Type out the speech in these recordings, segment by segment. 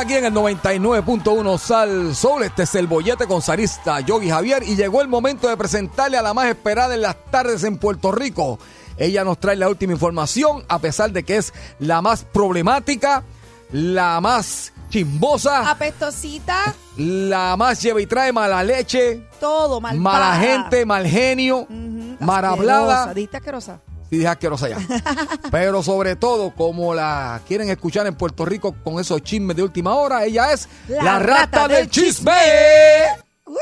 Aquí en el 99.1 Sal Soul. Este es el bollete con Sarista Yogi Javier. Y llegó el momento de presentarle a la más esperada en las tardes en Puerto Rico. Ella nos trae la última información, a pesar de que es la más problemática, la más chimbosa, Apestosita, la más lleva y trae mala leche, todo mal. mala gente, mal genio, mal hablada. Diste asquerosa. Sí, dije asquerosa ya. Pero sobre todo, como la quieren escuchar en Puerto Rico con esos chismes de última hora, ella es la, La rata, rata del del chisme. Uy.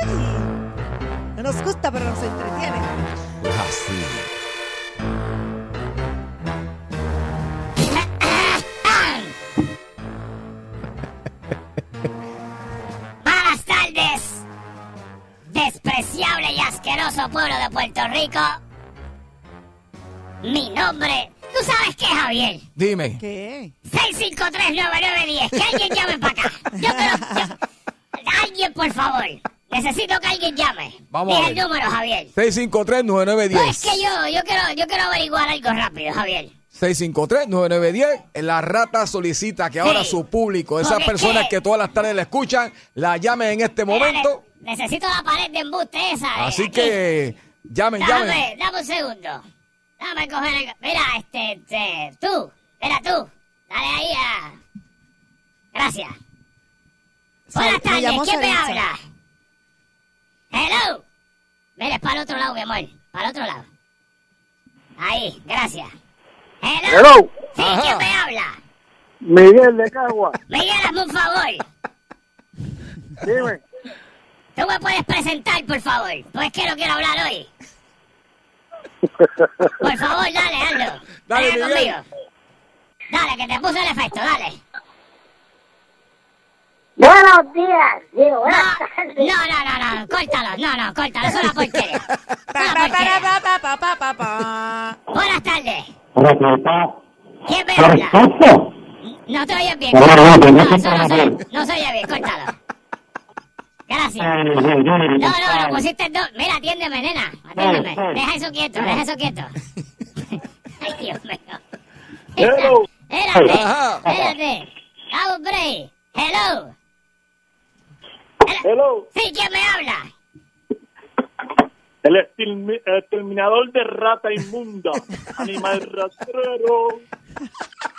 No nos gusta, pero nos entretiene. Así. Buenas tardes, despreciable y asqueroso pueblo de Puerto Rico. Mi nombre, ¿tú sabes qué, Javier? Dime. ¿Qué? 6539910, que alguien llame para acá. Yo creo, yo- alguien, por favor. Necesito que alguien llame. Vamos Dije el número, Javier. 653-9910. No, es que yo, yo quiero, yo quiero averiguar algo rápido, Javier. 653-9910. La rata solicita que ahora Sí. su público, esas Porque es personas que- que todas las tardes la escuchan, la llamen en este momento. Mira, necesito la pared de embuste esa. eh, Así aquí. que llamen, llamen. Dame, dame un segundo. Dame coger el... Mira, este, este, tú. Mira, tú. Dale ahí a... Gracias. Buenas tardes, ¿quién me habla? Hello. Mira, es para el otro lado, mi amor. Para el otro lado. Ahí, gracias. Hello. Hello, Sí, Ajá. ¿quién me habla? Miguel de Cagua. Miguel, hazme un favor. Dime, Tú me puedes presentar, por favor. Pues que no quiero hablar hoy. Por favor, dale, hazlo. Dale, conmigo. Dale, que te puse el efecto, dale. Buenos días, digo, No, buenas tardes. no, no, no, no, córtalo, no, no, córtalo, es una porquería. Una porquería. Buenas tardes. ¿Quién me habla? No te oyes bien. No, eso no se, no se oye bien, córtalo. Gracias. No, no, lo pusiste dos. Mira, atiéndeme, nena. Atiéndeme. Deja eso quieto, deja eso quieto. Ay, Dios mío. Hello. Espérate, espérate. Break. Hello. hello. Sí, ¿quién me habla? El extermi- exterminador de rata inmunda, animal rastrero,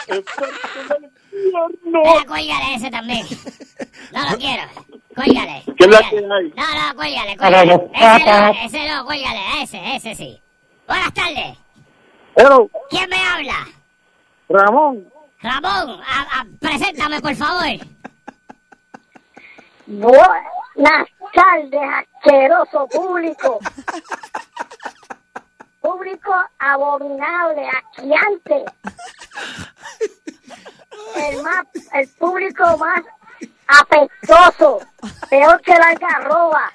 experto del infierno. Mira, cuélgale ese también. No lo quiero. Cuélgale. ¿Qué es la hay? No, no, cuélgale, cuélgale. Ese no, ese no, cuélgale. Ese, ese sí. Buenas tardes. Hello, ¿Quién me habla? Ramón. Ramón, a- a- preséntame, por favor. Buenas tardes, asqueroso público. Público abominable, asquiante. El más, el público más apestoso, peor que la carroba.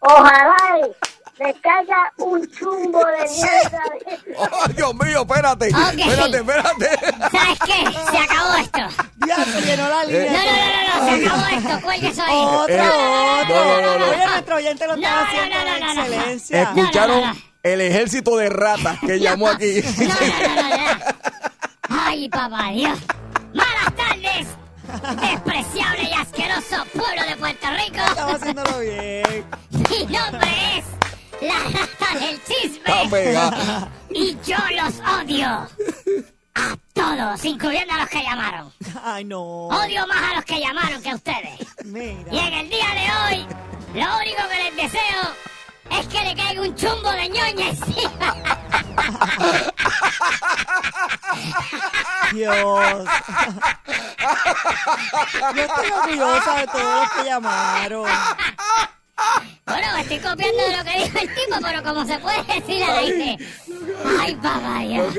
Ojalá y le caiga un chumbo de mierda. Oh, Dios mío, espérate. Okay. Espérate, espérate. ¿Sabes qué? Se acabó esto. Ya se llenó la línea. No, no, no, no, se acabó esto. Cuélguese ahí. Otro, eh, otro. No, no, no, Oye, nuestro oyente lo estaba haciendo excelencia. Escucharon el ejército de ratas que llamó aquí. No, no, no, no. Ay, papá Dios. Malas tardes. Despreciable y asqueroso pueblo de Puerto Rico. Estamos haciéndolo bien. Mi nombre es la rata del chisme. pegada. Y yo los odio. A todos, incluyendo a los que llamaron. Ay, no. Odio más a los que llamaron que a ustedes. Y Mira. en el día de hoy, lo único que les deseo es que le caiga un chumbo de ñoña encima. Dios. Yo estoy orgullosa de todos los que llamaron. Bueno, estoy copiando de lo que dijo el tipo, pero como se puede decir al aire. Ay, papá Dios.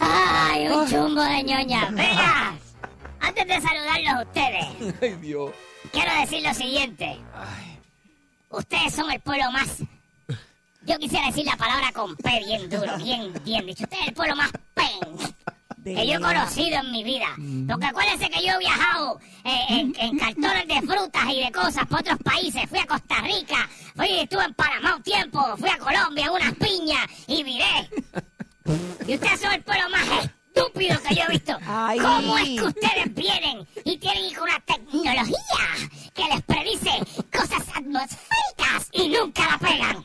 Ay, un chumbo de ñoña. Venga, antes de saludarlos a ustedes, Ay, Dios. quiero decir lo siguiente. Ustedes son el pueblo más... Yo quisiera decir la palabra con P bien duro, bien, bien dicho. Ustedes es el pueblo más pen que yo he conocido en mi vida. Porque acuérdense que yo he viajado eh, en, en cartones de frutas y de cosas por otros países. Fui a Costa Rica, fui, estuve en Panamá un tiempo, fui a Colombia, unas piñas y miré. Y ustedes son el pueblo más estúpido que yo he visto. Ay. ¿Cómo es que ustedes vienen y tienen una tecnología que les predice cosas atmosféricas y nunca la pegan?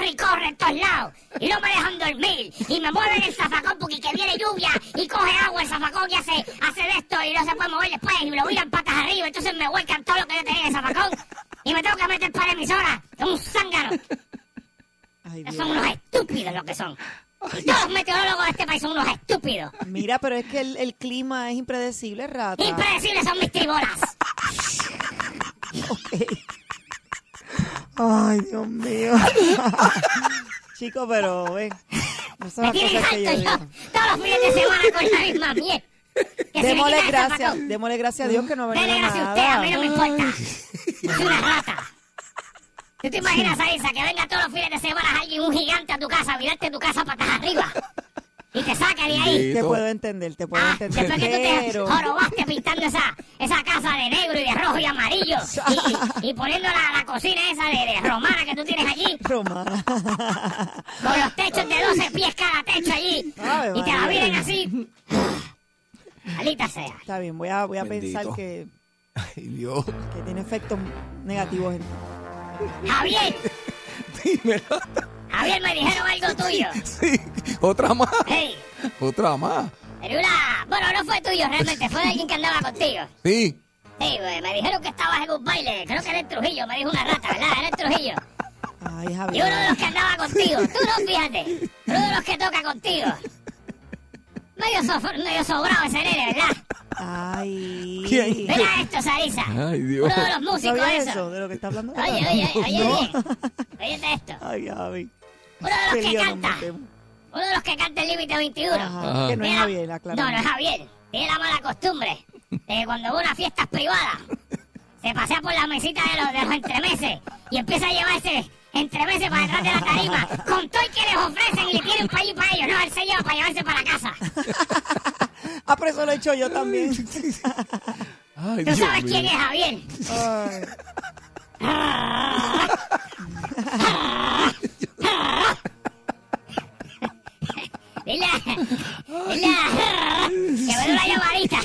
Corre y corre en todos lados y no me dejan dormir y me mueven el zafacón porque que viene lluvia y coge agua el zafacón y hace, hace de esto y no se puede mover después y lo viran patas arriba entonces me vuelcan todo lo que yo tenía en el zafacón y me tengo que meter para emisora como un zángano. Ay, Son unos estúpidos lo que son. Y todos los meteorólogos de este país son unos estúpidos. Mira, pero es que el, el clima es impredecible, rata. Impredecibles son mis tribolas. Ay, Dios mío. Chico, pero ven. No son Me las tienen cosas que yo digo. todos los fines de semana con la misma me Démosle gracias, démosle gracias a Dios que no ha venido gracias a usted, a mí no me importa. Yo soy una rata. ¿Tú te imaginas, Aisa, que venga todos los fines de semana alguien, un gigante a tu casa, a virarte tu casa patas arriba? Y te saca de ahí. Te puedo entender, te puedo Ah, entender. después que tú te jorobaste pintando esa, esa casa de negro y de rojo y amarillo y, y- poniendo la, la cocina esa de, de romana que tú tienes allí Romana. con los techos de 12 pies cada techo allí y te la miren así. Alita sea. Está bien, voy a, voy a Bendito. pensar que, Ay, Dios. que tiene efectos negativos en Javier, Dímelo. Javier, me dijeron algo tuyo. Sí. Otra más. Hey, Otra más. era una... Bueno, no fue tuyo realmente, fue de alguien que andaba contigo. Sí. Sí, güey, me dijeron que estabas en un baile, creo que era en Trujillo, me dijo una rata, ¿verdad? Era en Trujillo. Ay, Y uno de Javier. los que andaba contigo, tú no, fíjate, uno de los que toca contigo. Medio, so- medio sobrado ese nene, ¿verdad? Ay. ¿Quién? Mira esto, Sarisa. Ay, Dios. Uno de los músicos ¿Sabías esos. eso de lo que está hablando? Oye, oye, oye, No. oye. Óyete esto. Ay, Javi. Uno de los que canta. Uno de los que canta el límite 21. Ajá, que no es Javier, aclaramos. No, no es Javier. Tiene la mala costumbre de que cuando va a unas fiestas privadas se pasea por la mesita de los, de los entremeses y empieza a llevarse entremeses para detrás de la tarima con todo el que les ofrecen y le tienen para allí para ellos. No, él se lleva para llevarse para casa. Ah, pero eso lo he hecho yo también. Ay, ¿Tú Dios sabes mío. quién es Javier? Ay. Dile, dile, que me dé una llamadita.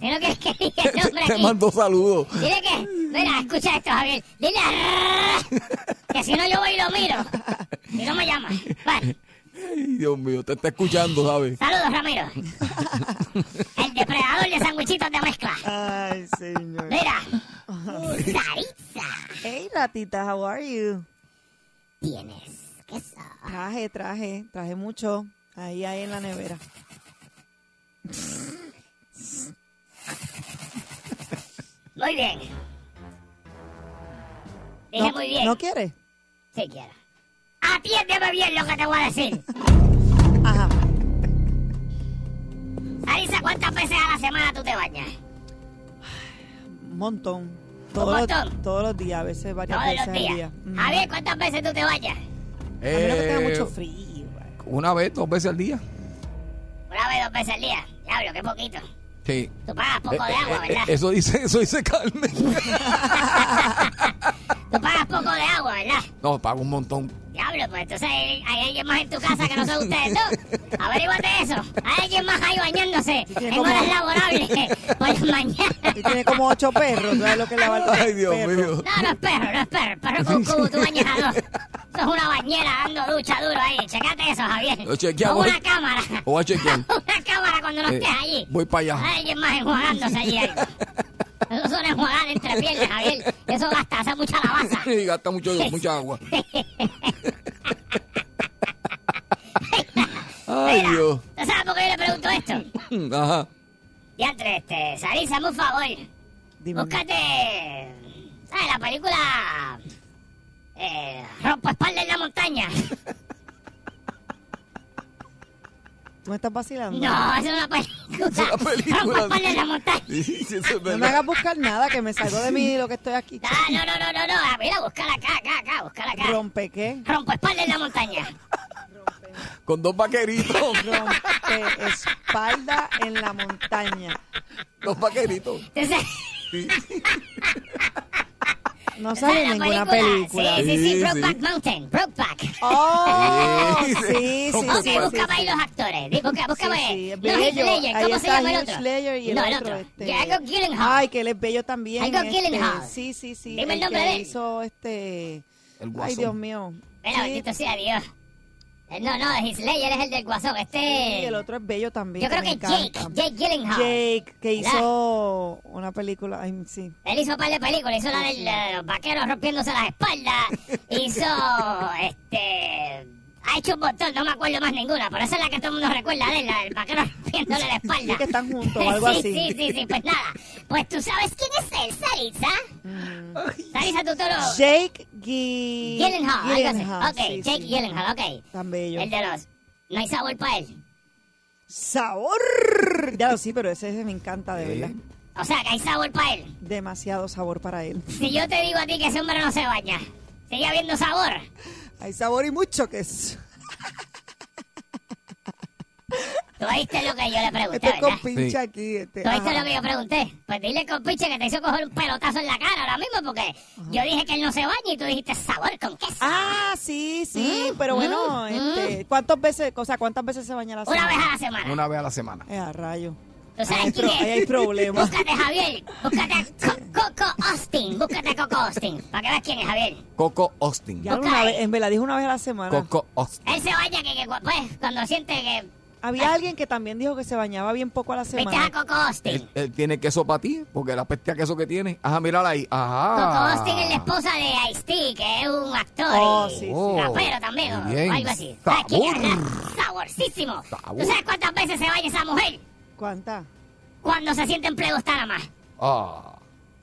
Que diga el nombre Te mando saludos. Dile que, mira, escucha esto, Javier. Dile que si no yo voy y lo miro. Y no me llama. Vale. Ay, Dios mío, te está escuchando, ¿sabes? Saludos, Ramiro. El depredador de sandwichitos de mezcla. Ay, señor. Mira. Saritza. Hey, ratita, how are you? Tienes queso. Traje, traje, traje mucho. Ahí, ahí en la nevera. Muy bien. Dije ¿No, muy bien. ¿No quieres? Si quiero. Atiéndeme bien lo que te voy a decir. Ajá. Sarisa, ¿cuántas veces a la semana tú te bañas? Un montón. Todos, montón? Los, todos los días, a veces varias Todos veces los al día. Mm. Javier, ¿cuántas veces tú te bañas? A menos que tenga Eh, mucho frío. Una vez, dos veces al día. Una vez, dos veces al día. Diablo, qué poquito. Sí. Tú pagas poco de Eh, agua, eh, ¿verdad? eh, eso dice, eso dice Carmen. Tú pagas poco de agua, ¿verdad? No, pago un montón. Diablo, pues entonces hay, hay alguien más en tu casa que no son ustedes dos. Averíguate eso. Hay alguien más ahí bañándose en como- horas laborables por las mañanas. Y tiene como ocho perros. ¿Sabes lo que le va a Ay, Dios mío. No, no es perro, no es perro. El perro con un cubo, tú bañas a dos. Eso es una bañera dando ducha duro ahí. Checate eso, Javier. Lo chequeamos. Con una cámara. Voy a chequear. una cámara cuando no Eh, estés allí. voy para allá. Hay alguien más enjuagándose allí. ahí. Eso son enjuagar entre piernas, Javier. Eso gasta, hace mucha lavaza. Y gasta mucho, mucha agua. Ay, Mira, Dios. ¿tú sabes por qué yo le pregunto esto? Ajá. Diantre, este, Sarisa, un favor. Dime. Búscate. ¿Sabes la película? Eh, Rompo espalda en la montaña. ¿Tú me estás vacilando? No, es una película. Es una película. Rompo espalda en la montaña. Sí, sí, eso es No me verdad. hagas buscar nada, que me salgo de mí lo que estoy aquí. Ah, no, no, no, no, no. Ah, Mira, búscala acá, acá, acá, búscala acá. ¿Rompe qué? Rompo espalda en la montaña. Con dos vaqueritos. Rompe espalda en la montaña. dos vaqueritos. Entonces, Sí. No sale la ninguna película. Sí, sí, sí, Sí, Brokeback. Mountain, Brokeback. Oh, Sí, sí, sí. Ok, sí, sí, ahí los actores. Busca, sí, es no. Heath Ledger. Ahí ¿Cómo se está llama el otro? Y el no, el otro. este- Django Gyllenhaal. Ay, que él es bello también. Django este, Gyllenhaal. Sí, sí, sí. Dime el que nombre de él. hizo este... El Ay. Dios mío. Sí, bendito sea Dios. Eh, No, no, Ledger es el del guasón. y Este... el otro es bello también. Yo creo que Jake. Jake Gyllenhaal. Jake, que ¿Verdad? hizo una película. Ay, sí. Él hizo un par de películas, hizo la de los vaqueros rompiéndose las espaldas, hizo, este, ha hecho un montón, no me acuerdo más ninguna, pero esa es la que todo el mundo recuerda de él, la del vaquero rompiéndole la espalda. Sí, que están juntos o algo sí, así. Sí, sí, sí, pues nada, pues tú sabes quién es él, Sarisa. Mm. Sarisa, tú toro. Jake Gi- Gyllenhaal, algo así. Gyllenhaal, Ok, sí, Jake sí. Gyllenhaal, ok. Tan bello. El de los, no hay sabor para él. Sabor. Ya lo sí, pero ese me encanta, de verdad. O sea, que hay sabor para él. Demasiado sabor para él. Si yo te digo a ti que ese hombre no se baña, sigue habiendo sabor. Hay sabor y mucho queso. Tú oíste lo que yo le pregunté, Este ¿verdad? con pinche Sí. aquí. Este, ¿Tú oíste ajá. lo que yo pregunté? Pues dile con pinche que te hizo coger un pelotazo en la cara ahora mismo porque yo dije que él no se baña y tú dijiste sabor con queso. Ah, sí, sí, Mm, pero bueno, mm, este, ¿cuántas veces, o sea, cuántas veces se baña la Una semana? vez a la semana. Una vez a la semana. Eh, a rayo. ¿Tú Ahí hay, sabes quién pro- es? ahí hay problemas. Búscate Javier, búscate a Co- Coco Austin, búscate a Coco Austin, para que veas quién es Javier. Coco Austin. Ya una vez, en verdad, dijo una vez a la semana. Coco Austin. Él se baña que, que pues, cuando siente que... Había alguien que también dijo que se bañaba bien poco a la ¿Viste a semana. Coco Austin? Él, él tiene queso para ti, porque la peste a queso que tiene. Ajá, mírala ahí. Ajá. Coco Austin es la esposa de Ice-T, que es un actor Oh, y sí, sí. Oh, rapero también, o algo así. ¿Sabes quién es, Sabor. verdad? Saborcísimo. Sabor. ¿Tú sabes cuántas veces se baña esa mujer? ¿Cuántas? Cuando se siente en pleno está nada más. Ah,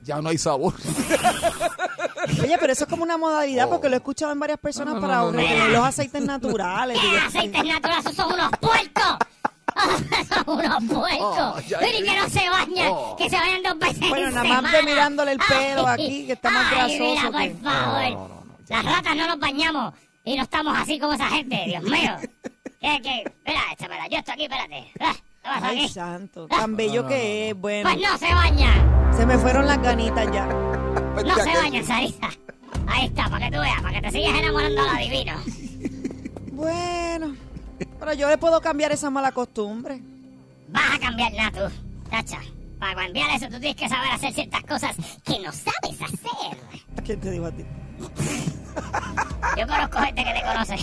ya no hay sabor. Oye, pero eso es como una modalidad Oh. porque lo he escuchado en varias personas No, no, para no, no, retener no. los aceites naturales. ¿Qué Digo, aceites naturales? Esos son unos puercos. son unos puercos. Oh, ya, Mire que no se bañan, Oh. que se bañan dos veces Bueno, en nada más de semana. mirándole el pelo Ay, aquí, que está más ay, grasoso mira, por que- favor. No, no, no, no, ya. Las ratas no nos bañamos y no estamos así como esa gente, Dios mío. ¿Qué, qué? Espera, échamela. Yo estoy aquí, espérate. Ah, ¿Qué pasa Ay, santo. Tan bello que es. Bueno, Pues no se baña. se me fueron las ganitas ya. No se baña, Sarisa. Ahí está, para que tú veas, para que te sigas enamorando a lo divino. Bueno, pero yo le puedo cambiar esa mala costumbre. Vas a cambiar nada tú, tacha. Para cambiar eso tú tienes que saber hacer ciertas cosas que no sabes hacer. ¿Quién te digo a ti? Yo conozco gente que te conoce.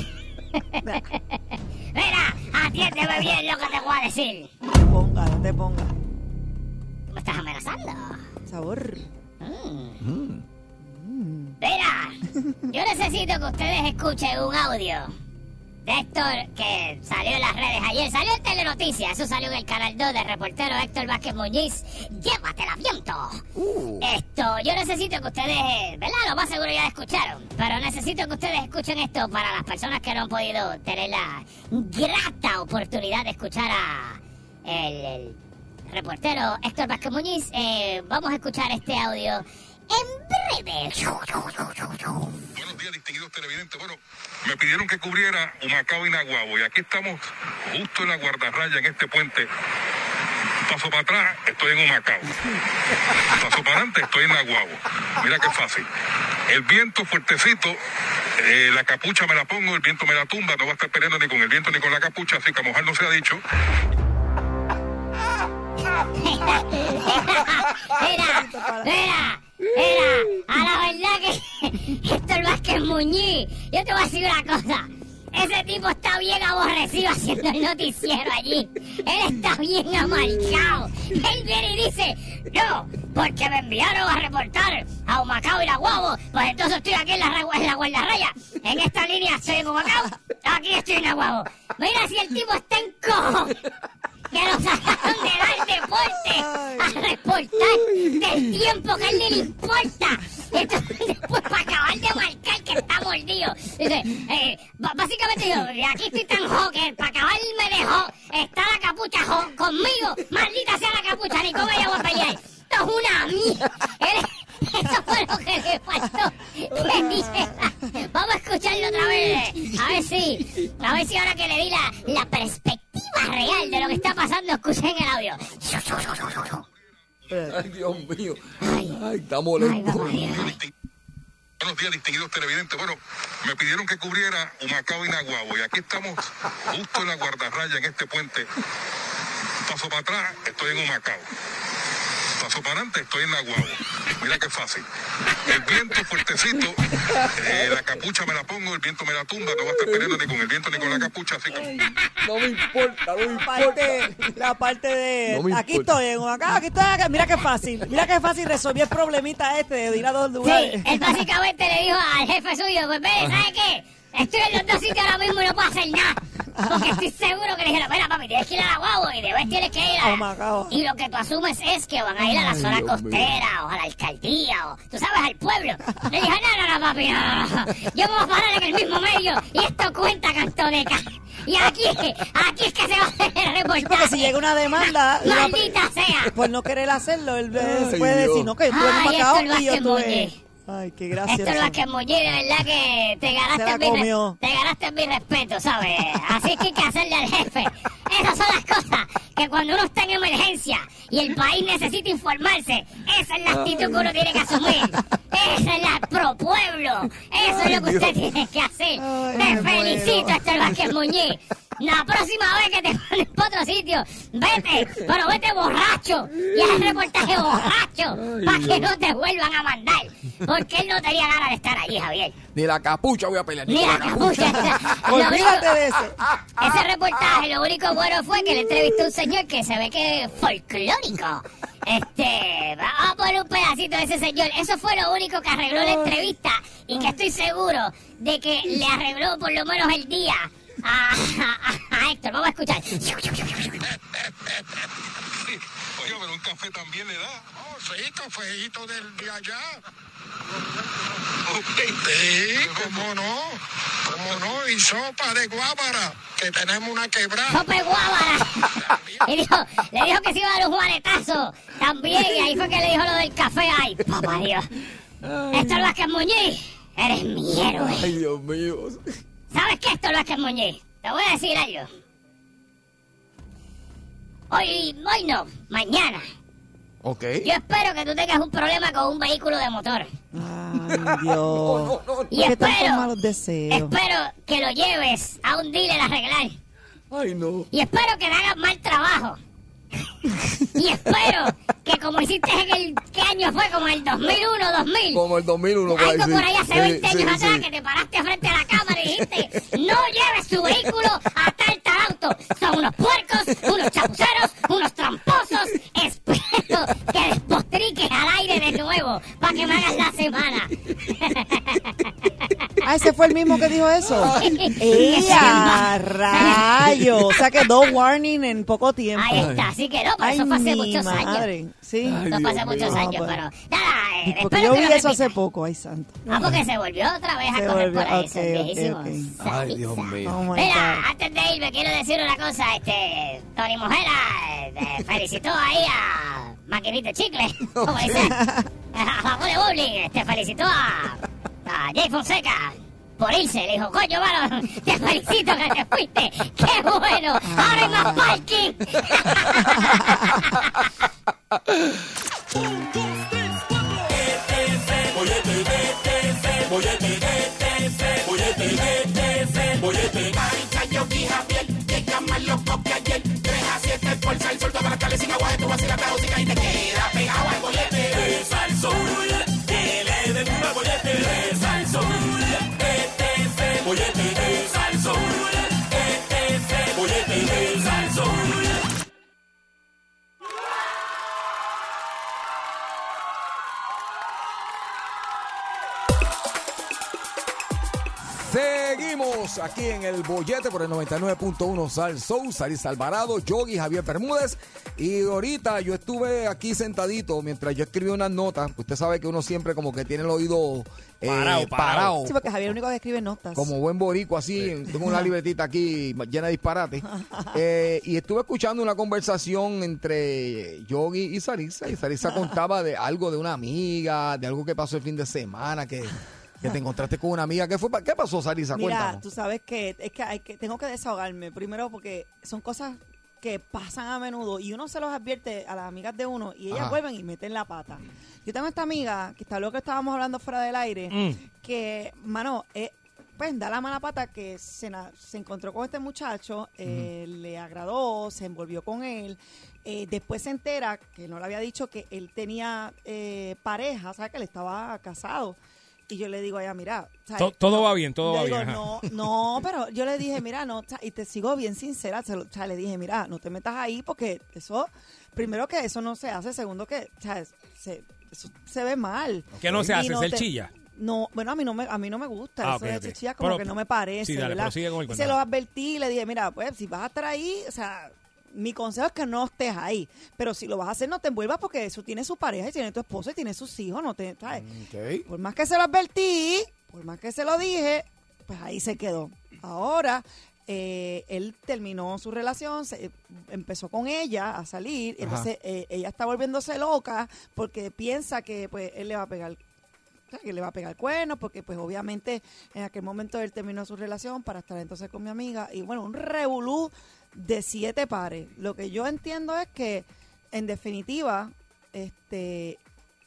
Mira, atiéndeme bien lo que te voy a decir. No te ponga, no te ponga. Tú me estás amenazando. Sabor. Mira, yo necesito que ustedes escuchen un audio Héctor que salió en las redes ayer. Salió en Telenoticias, eso salió en el Canal 2 del reportero Héctor Vázquez Muñiz. Llévatela, viento. Esto, yo necesito que ustedes, ¿verdad? Lo más seguro ya escucharon. Pero necesito que ustedes escuchen esto para las personas que no han podido tener la grata oportunidad de escuchar a el, el reportero Héctor Vázquez Muñiz. Eh, vamos a escuchar este audio en breve. Buenos días, distinguidos televidentes. Bueno, me pidieron que cubriera Humacao y Naguabo y aquí estamos justo en la guardarraya, en este puente. Paso para atrás, estoy en Humacao. Paso para adelante, estoy en Aguabo. Mira qué fácil. El viento fuertecito, eh, la capucha me la pongo, el viento me la tumba, no va a estar peleando ni con el viento ni con la capucha, así que a mojar no se ha dicho. Mira, mira, a la verdad que esto es más que Muñiz. Yo te voy a decir una cosa. Ese tipo está bien aborrecido haciendo el noticiero allí. Él está bien amargado. Él viene y dice, no, porque me enviaron a reportar a Humacao y la Guabo. Pues entonces estoy aquí en la, en guardarraya. En esta línea estoy en Humacao, aquí estoy en la Guabo. Mira si el tipo está en cojo que lo sacaron de dar deporte a reportar del tiempo que a él le importa. Entonces, después, para acabar de marcar que está mordido, dice, eh, básicamente yo, aquí estoy tan jo que para acabar me dejó, está la capucha jo, conmigo, maldita sea la capucha, ni cómo ella voy a pelear. Esto es una mierda. Eso fue lo que le faltó. Le dije, Vamos a escucharlo otra vez. A ver si, a ver si ahora que le di la, la perspectiva real de lo que está pasando, escuchen el audio. Ay, Dios mío. Ay, Ay, está molesto. Buenos días, distinguidos televidentes. Bueno, me pidieron que cubriera Humacao y Naguabo. Y aquí estamos justo en la guardarraya, en este puente. Paso para atrás, estoy en Humacao. Paso para adelante, estoy en Naguabo. Mira qué fácil. El viento fuertecito, eh, la capucha me la pongo, el viento me la tumba, no va a estar peleando ni con el viento ni con la capucha, así que... No me importa, no me La importa. parte, la parte de No me aquí importa. estoy acá, aquí estoy acá. Mira qué fácil, mira qué fácil resolví el problemita este de ir a dos Sí, lugares. él básicamente le dijo al jefe suyo, pues ve, ¿sabe qué? Estoy en los dos sitios ahora mismo y no puedo hacer nada. Porque estoy seguro le dijeron, mira papi, tienes que ir a la guagua y después tienes que ir Oh, a... God. Y lo que tú asumes es que van a ir a la Ay, zona Dios costera o a la alcaldía o, tú sabes, al pueblo. Le dije, no, no, no, papi, no, no, no. Yo me voy a parar en el mismo medio y esto cuenta canto de ca... Y aquí, aquí es que se va a hacer el reportaje. Porque si llega una demanda, la- ¡Maldita sea! por no querer hacerlo, él eh, Ay, puede Dios. decir, no, que tú eres Macao y yo estuve... Ay, qué Esto gracioso. es lo que verdad que te ganaste, la mi, re- comió. te ganaste mi respeto, ¿sabes? Así que hay que hacerle al jefe. Esas son las cosas que cuando uno está en emergencia y el país necesita informarse, esa es la actitud que uno tiene que asumir. Esa es la pro pueblo. Eso es lo que usted tiene que hacer. Ay, Te felicito. Héctor Vázquez Muñiz. La próxima vez que te mandes para otro sitio, vete, pero vete borracho y haz el reportaje borracho para que no te vuelvan a mandar. Porque él no tenía ganas de estar allí, Javier. Ni la capucha voy a pelear. Ni la capucha. Lo Olvídate de ese. ese reportaje, lo único bueno fue que le entrevistó a un señor que se ve que es folclórico. Este, vamos a poner un pedacito de ese señor. Eso fue lo único que arregló la entrevista y que estoy seguro de que le arregló por lo menos el día a, a- a Héctor. Vamos a escuchar. Oye, pero un café también le da. Oh, sí, cafecito del de allá. Sí, cómo no, cómo no, y sopa de guábara, que tenemos una quebrada. Sope Guábara. Y dijo, le dijo que se iba a dar un juanetazo también. Y ahí fue que le dijo lo del café. Ay, papá Dios. Héctor Vázquez Muñiz, eres mi héroe. Ay, Dios mío. ¿Sabes qué, Héctor Vázquez Muñiz? Te voy a decir algo. Hoy, hoy no, mañana. Ok. Yo espero que tú tengas un problema con un vehículo de motor. Ay, Dios. Y ¿Por qué tantos espero, malos deseos? espero que lo lleves a un dealer a arreglar. Ay, no. Y espero que le hagas mal trabajo. Y espero que como hiciste en el... ¿Qué año fue? Como el 2001, 2000. Como el 2001 por ahí. Algo por ahí hace Sí, 20 años sí, atrás sí. que te paraste frente a la cámara y dijiste no lleves su vehículo a tal tal auto. Son unos puercos, unos chapuceros, unos tramposos. Espero que despotriques al aire de nuevo para que me hagas la semana. Ah, ese fue el mismo que dijo eso. ¡Ella! ¡Rayo! O sea que dos warning en poco tiempo. Ahí está, así que no, pero Ay, eso fue hace mi muchos madre. años. Sí. Ay, Eso fue hace Dios muchos mío. años, No, pero nada, eh, Porque espero yo que vi eso hace repita. poco, ay santo. Ah, porque se volvió otra vez a Se correr volvió, por ahí, ok, esos ok, viejísimos. ok. Ay, Dios mío. Oh my Mira, God. antes de irme quiero decir una cosa, este, Tony Mujera eh, felicitó ahí a Maquinito Chicle, como dice, a de Bowling, este, felicitó a, a Jay Fonseca por irse. Le dijo, coño, mano, te felicito que te fuiste. ¡Qué bueno! ¡Ahora hay más parking! Un, dos, tres, cuatro. Seguimos aquí en el bollete por el 99.1 Sal Soul, Saris Alvarado, Yogi, Javier Bermúdez. Y ahorita yo estuve aquí sentadito mientras yo escribí unas notas. Usted sabe que uno siempre como que tiene el oído eh, Parado, parado. Sí, porque Javier es el único que escribe notas. Como buen borico así, tengo una libretita aquí llena de disparates. Eh, y estuve escuchando una conversación entre Yogi y Sarisa. Y Sarisa contaba de algo de una amiga, de algo que pasó el fin de semana, que, que te encontraste con una amiga. ¿Qué, fue, ¿Qué pasó, Sarisa? Mira, Cuéntanos. tú sabes que es que, hay que tengo que desahogarme. Primero porque son cosas que pasan a menudo y uno se los advierte a las amigas de uno y ellas Ajá. vuelven y meten la pata. Yo tengo esta amiga, que está lo que estábamos hablando fuera del aire, Mm. que, mano, eh, pues da la mala pata que se, na- se encontró con este muchacho, eh, le agradó, se envolvió con él. eh, después se entera, que no le había dicho que él tenía eh, pareja, o sea, que él estaba casado. Y yo le digo a ella, mira, ¿sabes? To- todo va bien, todo va digo, bien. ajá. No, no, pero yo le dije, mira, no, y te sigo bien sincera, o sea, le dije, mira, no te metas ahí porque eso, primero que eso no se hace, segundo que, o sea, se, eso se ve mal. ¿Qué no se hace? no ¿Ser te- chilla? No, bueno, a mí no me, a mí no me gusta Ah, eso ok, de ok. chichilla, como Pero- que no me parece, sí, dale, ¿verdad? con el Y se lo advertí y le dije, mira, pues si vas a estar ahí, o sea, mi consejo es que no estés ahí, pero si lo vas a hacer no te envuelvas porque eso tiene su pareja y tiene tu esposo y tiene sus hijos, no te, ¿sabes? Ok. Por más que se lo advertí, por más que se lo dije, pues ahí se quedó. Ahora, eh, él terminó su relación, se- empezó con ella a salir, y Ajá. entonces eh, ella está volviéndose loca porque piensa que pues él le va a pegar que le va a pegar cuernos porque pues obviamente en aquel momento él terminó su relación para estar entonces con mi amiga y bueno, un revolú de siete pares. Lo que yo entiendo es que en definitiva este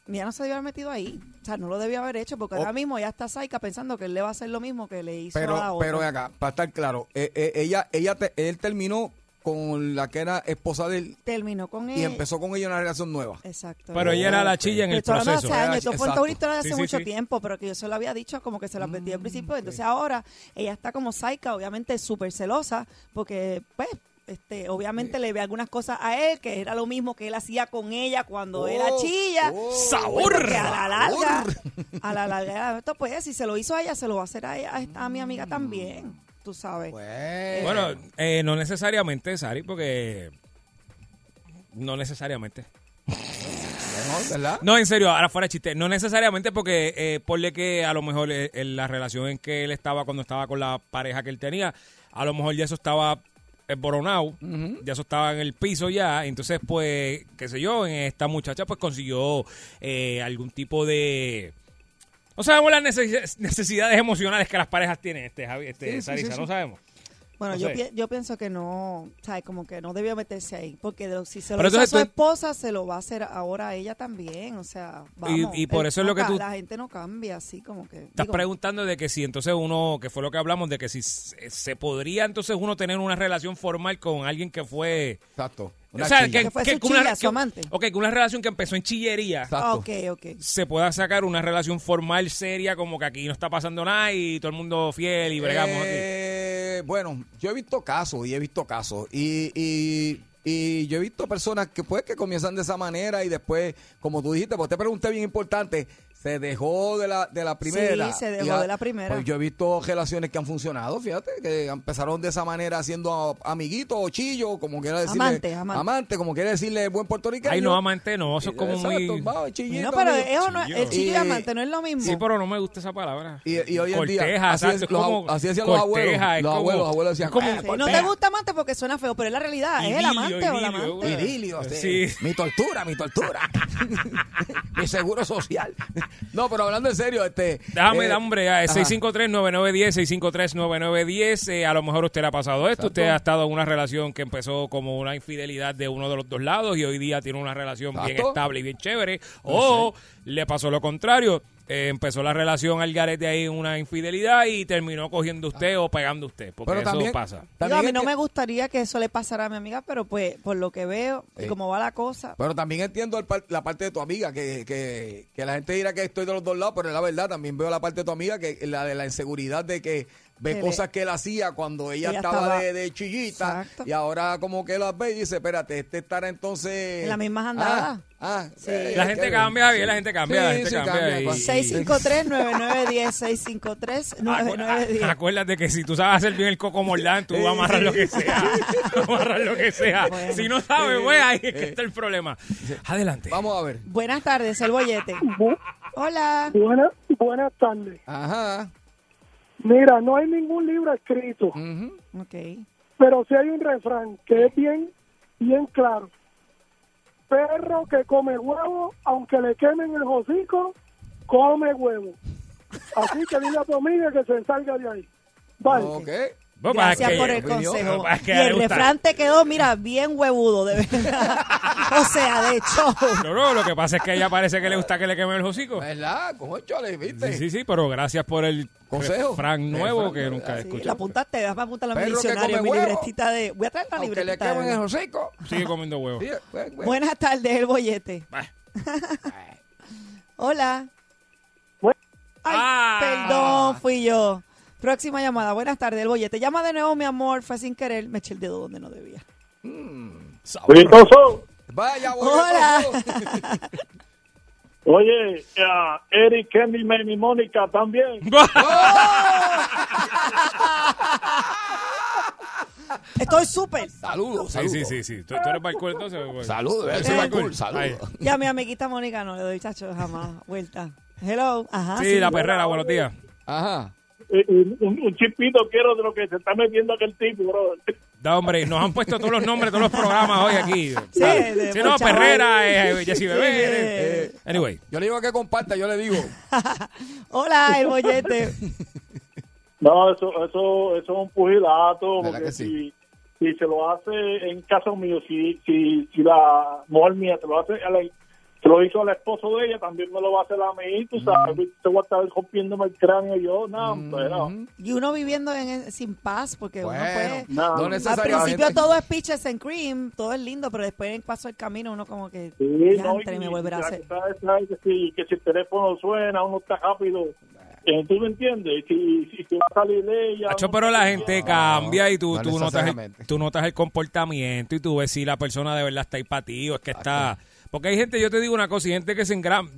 ya no se debió haber metido ahí. O sea, no lo debió haber hecho porque Oh. ahora mismo ya está Saika pensando que él le va a hacer lo mismo que le hizo a la Pero, otra. pero acá, para estar claro, eh, eh, ella, ella te- él terminó con la que era esposa de él Terminó con y él. empezó con ella una relación nueva. Exacto. Pero ella era la chilla en el Esto proceso. hace años, esto fue una historia de hace Sí, sí, mucho sí. tiempo, pero que yo se lo había dicho como que se lo advertí Mm, al principio. Entonces ahora ella está como Saika, obviamente súper celosa, porque pues este, obviamente le ve algunas cosas a él, que era lo mismo que él hacía con ella cuando era Oh, chilla. oh, ¡Sabor! Porque a la larga, a la larga, esto pues, si se lo hizo a ella, se lo va a hacer a, ella, a, esta- a mi amiga también, tú sabes. Pues, Bueno, eh, no necesariamente, Sari, porque... No necesariamente. no, ¿verdad? No, en serio, ahora fuera de chiste. No necesariamente porque eh, ponle que a lo mejor eh, en la relación en que él estaba cuando estaba con la pareja que él tenía, a lo mejor ya eso estaba esboronado, ya eso estaba en el piso ya, entonces pues, qué sé yo, en esta muchacha pues consiguió eh, algún tipo de... No sabemos las necesi- necesidades emocionales que las parejas tienen, este, Javi, este, Sí, Sarisa, sí, sí. no sabemos. Bueno, No yo, pi- yo pienso que no, ¿sabes? Como que no debió meterse ahí, porque de lo- si se lo Pero hizo a entonces su esposa, se lo va a hacer ahora a ella también, o sea, vamos. y por el- eso es no lo que tú- La gente no cambia así como que... Estás digo, preguntando de que si entonces uno, que fue lo que hablamos, de que si se, se podría entonces uno tener una relación formal con alguien que fue... Exacto. O Una sea, chilla. que, Que fue que su con una, su que- amante. ok, que una relación que empezó en chillería Exacto. ok, ok. se pueda sacar una relación formal, seria, como que aquí no está pasando nada y todo el mundo fiel y bregamos aquí. Eh, bueno, yo he visto casos y he visto casos y, y, y yo he visto personas que pues que comienzan de esa manera y después, como tú dijiste, pues te pregunté bien importante, se dejó de la, de la primera. Sí, se dejó de la primera. Pues yo he visto relaciones que han funcionado, fíjate, que empezaron de esa manera siendo amiguitos o chillos, como quiera decirle. Amante, amante. como quiere decirle buen puertorriqueño. Ay, no, amante, no, eso es como Exacto, muy... va, chillito, No, pero eso no, el Chillo. chillo y Y- amante no es lo mismo. Sí, pero no me gusta esa palabra. Y, y hoy en día, Corteja, así, es- los, como así decían los abuelos. corteja, Los como- abuelos, los abuelos decían, como- "Eh, Sí, no te corteja". gusta amante porque suena feo, pero es la realidad, es el Idilio, amante o la amante. Idilio, sí. Sí. Mi tortura, mi tortura. mi seguro social. No, pero hablando en serio, este. Déjame, eh, hombre, a ajá. 653-9910, 653-9910. Eh, a lo mejor usted le ha pasado esto. Exacto. Usted ha estado en una relación que empezó como una infidelidad de uno de los dos lados y hoy día tiene una relación bien estable y bien chévere. O le pasó lo contrario. Eh, empezó la relación al garete ahí en una infidelidad y terminó cogiendo usted o pegando usted. Porque Pero eso también- pasa. Digo, a mí no me gustaría que eso le pasara a mi amiga, pero pues por lo que veo y cómo va la cosa, Pero también entiendo el par- la parte de tu amiga, que, que, que la gente dirá que estoy de los dos lados, pero es la verdad, también veo la parte de tu amiga, que la de la inseguridad de que ve Que cosas que él hacía cuando ella, Ella estaba, estaba- de, de chillita Exacto. y ahora como que las ve y dice, espérate, este estará entonces... En las mismas andadas. Ah, ah, Sí. eh, La gente cambia, bien. la gente cambia, Sí, la gente sí, cambia. cambia, y- pa- 653-9910, 653-9910. Acuérdate que si tú sabes hacer bien el coco mordán, tú vas a amarrar lo que sea. Lo que sea. Bueno. Si no sabes, pues ahí es que está el problema. Adelante. Vamos a ver. Buenas tardes, el bollete. Hola. Buenas, buenas tardes. Ajá. Mira, no hay ningún libro escrito, Ok. pero sí hay un refrán que es bien, bien claro. Perro que come huevo, aunque le quemen el hocico, come huevo. Así que dile a tu amiga que se salga de ahí. Bye. Ok. Gracias que- por el consejo. Que Y le el refrán te quedó, mira, bien huevudo, de verdad. o sea, de hecho. No, no, lo que pasa es que a ella parece que le gusta que le quemen el hocico. ¿Verdad? Conchole, ¿viste? Sí, sí, sí, pero gracias por el Consejo. refrán nuevo Refrán, que nunca he Sí, escuchado. la apuntaste, vas a apuntarlo en mi que diccionario, mi libretita de... Voy a traer la Aunque le libretita. quemen el hocico. Sigue comiendo huevos. Sí, pues, pues. Buenas tardes, el bollete. Hola. Ay, Ah. perdón, fui yo. Próxima llamada. Buenas tardes, el bollete. Llama de nuevo, mi amor. Fue sin querer. Me eché el dedo donde no debía. Gustoso. Vaya, Hola. Oye, ah, Eric, Kenny, Manny, Mónica también. Estoy súper. Saludos, Sí, saludos. sí, sí, sí. ¿Tú, tú eres balcón entonces? pues. Saludos, ¿Tú ese eres es balcón? cool, saludos. Ya mi amiguita Mónica no le doy chacho jamás. Vuelta. Hello. Ajá. Sí, la perrera, buenos días. Ajá. Un, un- chispito quiero de lo que se está metiendo aquel tipo, bro. Da, hombre, nos han puesto todos los nombres, todos los programas hoy aquí. Sí, de Si no, Perrera, eh, Jessy Bebé. Sí. eh, Anyway. Yo le digo que comparta, yo le digo. Hola, el bollete. No, eso, eso, eso es un pugilato, ¿Verdad porque que sí? si, si se lo hace en caso mío, si, si, si la mujer mía se lo hace, a la- lo hizo al esposo de ella, también me lo va a hacer a mí, tú sabes, se voy a estar rompiéndome el cráneo yo, no, hombre, no. Y uno viviendo en, sin paz, porque uno puede... No, no Al principio todo es peaches and cream, todo es lindo, pero después en paso del camino uno como que Sí, no, y- me volverá a hacer. que si, que si el teléfono suena, uno está rápido. Eh, ¿Tú me entiendes? Si, si, si va a salir de ella... Pero la gente cambia y tú, no tú, notas el, tú notas el comportamiento y tú ves si la persona de verdad está ahí para ti o es que está... Porque hay gente, yo te digo una cosa, hay gente que se engram...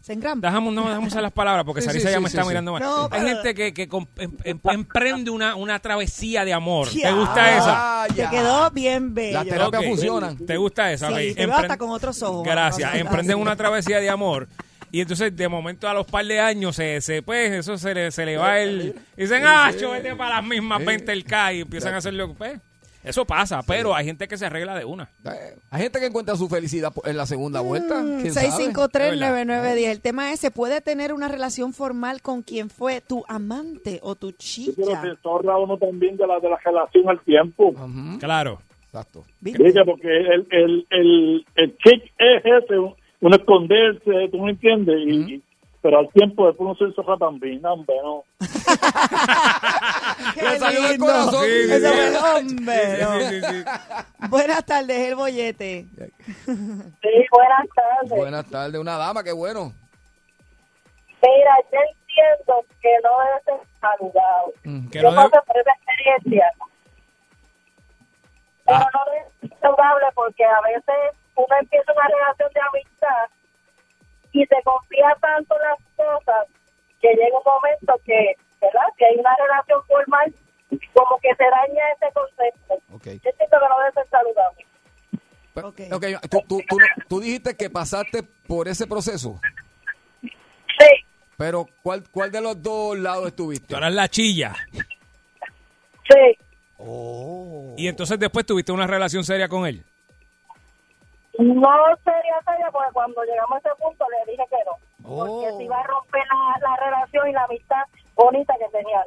Se engrampa. Déjame, no, déjame usar las palabras porque Sí, Sarisa sí, ya sí, me sí, está sí. mirando mal. No, hay pero- gente que, que com- em- em- emprende una, una travesía de amor. ¿Te Ya. gusta esa? Ah, Te ya. quedó bien bello. Las terapias Ok. funcionan. ¿Te gusta esa? Sí, Ok, te veo empren- hasta con otros ojos. Gracias. Emprenden una travesía de amor. Y entonces, de momento, a los par de años, se, se pues, eso se le, se le va el... y Dicen, ah, yo vete para las mismas 20 el K y empiezan a hacerlo. Pues, eso pasa, pero hay gente que se arregla de una. Eh, Hay gente que encuentra su felicidad en la segunda vuelta. Mm, ¿Quién sabe? 653-9910. El tema es, ¿se puede tener una relación formal con quien fue tu amante o tu Yo creo que se ahorra uno también de la, de la relación al tiempo. Ujú, Claro. Exacto. ¿Viste? Dice, porque el, el, el, el kick es ese, uno esconderse, tú me entiendes, y, pero al tiempo después uno se ensoja también, no, hombre, no. Qué Le salió del lindo. corazón. Sí, sí, Ese sí. fue el hombre. ¿no? Sí, sí, sí. Buenas tardes, el bollete. Sí, buenas tardes. Buenas tardes. Una dama, qué bueno. Mira, yo entiendo que no debe ser saludado. Mm. Que yo no debe- pasé por esa experiencia. Pero Ah. no debe ser saludable porque a veces uno empieza una relación de amistad y se confía tanto en las cosas que llega un momento que, ¿verdad? Que hay una relación formal como que se daña ese concepto. Ok. Yo entiendo que no debe ser saludable. Pero- Ok. ok, tú, tú- tú tú dijiste que pasaste por ese proceso, Sí, pero ¿cuál, cuál de los dos lados estuviste? Tú eras la chilla. sí. Oh. Y entonces después tuviste una relación seria con él. No sería seria porque cuando llegamos a ese punto le dije que no. Porque Oh. se iba a romper la, la relación y la amistad bonita que tenían.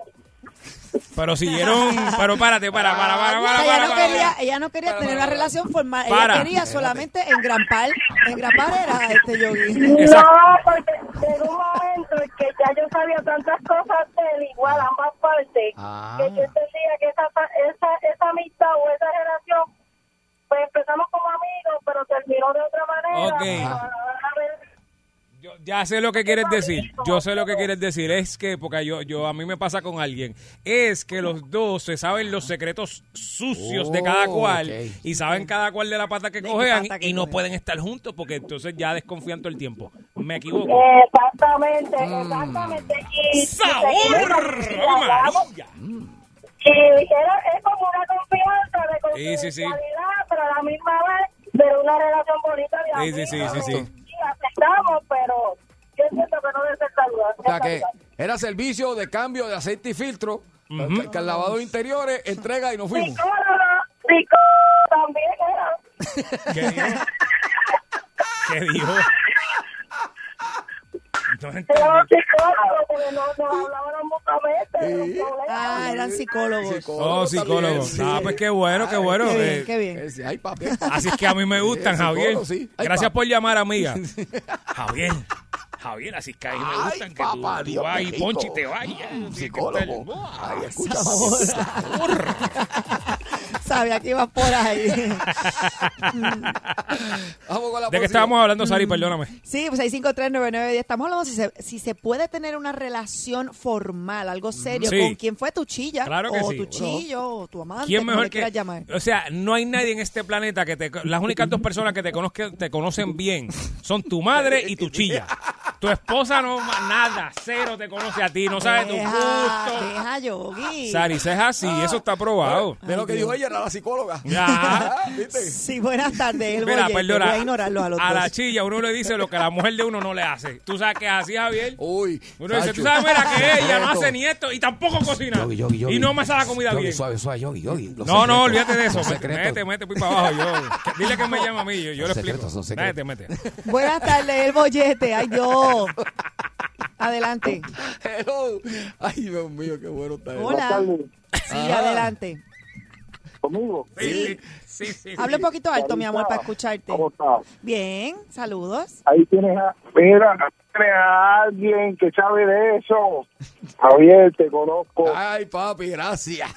Pero siguieron. Pero párate, para, para, para, para, sea, ella para, no para, quería, para. ella no quería tener una relación formal. Para. Ella quería solamente engrampar. Engrampar era este. Exacto. No, porque en un momento en que ya yo sabía tantas cosas de él, igual ambas partes, Ah. que yo entendía que esa, esa, esa amistad o esa relación, pues empezamos como amigos, pero terminó de otra manera. Ok. Pero a la hora de ver, Ya sé lo que quieres decir. Yo sé lo que quieres decir. Es que, porque yo, yo a mí me pasa con alguien, es que los dos se saben los secretos sucios de cada Oh, cual y saben cada cual de la pata que cojean pata que y no cojean. pueden estar juntos porque entonces ya desconfían todo el tiempo. Me equivoco. Exactamente, exactamente. Y, y ¡Sabor! Y era- es como una confianza de Sí, sí, sí. confidencialidad, pero a la misma vez de una relación bonita de Sí, sí, sí, amigos. sí, sí. Y aceptamos, pero yo siento que no debe ser tan O sea que era servicio de cambio de aceite y filtro, que, que el lavado de interiores, entrega y nos fuimos. Psicóloga, psicóloga también era. ¿Qué dijo? ¿Qué dijo? No entendí. Era psicólogo, porque no, no hablaban mutuamente problemas. Ah, eran psicólogos. Oh, psicólogo. Ah, pues qué bueno, qué bueno. Qué bien, Eh, qué bien. Ese, ay, papi, ay, papi. Así es que a mí me gustan, Sí, Javier. psicólogo, sí. Ay, Gracias por llamar, amiga. Javier. Javier, así que a mí me Ay, gustan que papá, tú, tú vas y. Ponchi te vaya. Psicólogo. Ay, escucha. Sabía que ibas por ahí. Vamos con la ¿De qué estábamos hablando, Sari? Perdóname. Sí, pues 6539910. Estamos hablando si se, si se puede tener una relación formal, algo serio, Sí. con quién fue tu chilla, Claro que o sí. tu chillo, o tu amante, ¿Quién mejor que.? quieras llamar. O sea, no hay nadie en este planeta que te. Las únicas dos personas que te, conozcan, te conocen bien son tu madre y tu chilla. Tu esposa no, nada, cero te conoce a ti, no sabe tu gusto. deja, Yogi. Sari, si es así, eso está probado. De lo que dijo ella era la psicóloga. Ya. ¿Viste? Sí, buenas tardes, el Mira, bollete. perdona. Voy a ignorarlos a los la dos. chilla uno le dice lo que la mujer de uno no le hace. Tú sabes que así, Javier. Uy. Uno dice, tú sabes, mira que ella no hace ni esto y tampoco cocina. Yogi, yogi, yogi. Y no me sale la comida Yogi, bien. Suave, suave, yogi, yogi. Los No, no, olvídate de eso. Mete, mete, mete, pues para abajo. Yo, dile que me llama a mí, yo, yo le explico. Mete, mete. Buenas tardes, el bollete. Ay, Dios. Adelante. Hello. Ay, Dios mío, qué bueno está eso. Hola. Sí, Ah. adelante. ¿Conmigo? Sí, sí, sí. sí. Habla un poquito alto, mi amor, para escucharte. ¿Cómo estás? Bien, saludos. Ahí tienes a, mira, tienes a alguien que sabe de eso. Javier, te conozco, Ay, papi, gracias.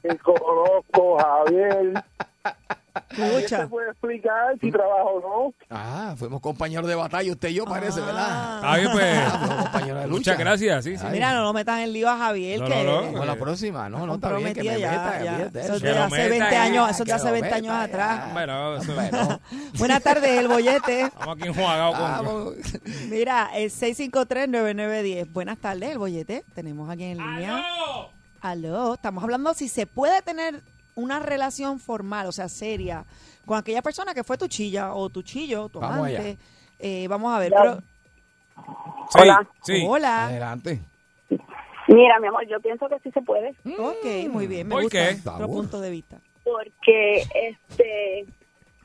te conozco, Javier. ¿Quién Escucha. te puede explicar si trabajo o no? Ah, fuimos compañeros de batalla, usted y yo parece, ¿verdad? Está bien, pues. Ah, fuimos compañeros de lucha. Muchas gracias, sí, sí. Ay. Mira, no lo metas en lío a Javier, No, que no, no. La próxima. No, no, está bien que me ya, meta, Eso es eso. de hace meta 20 ya, años, eso de hace lo 20 meta años ya. atrás. Bueno, eso- Bueno, Buenas tardes, el bollete. estamos aquí enjuagados con... vamos. Mira, el 653-9910. Buenas tardes, el bollete. Tenemos aquí en línea. ¡Aló! Aló, estamos hablando si se puede tener una relación formal, o sea, seria, con aquella persona que fue tu chilla o tu chillo, tu Vamos amante. allá. Eh, vamos a ver, pero, Sí, Hola. sí. hola. Adelante. Mira, mi amor, yo pienso que sí se puede. Ok, muy bien, me ¿Por gusta qué? otro punto de vista. Porque, este,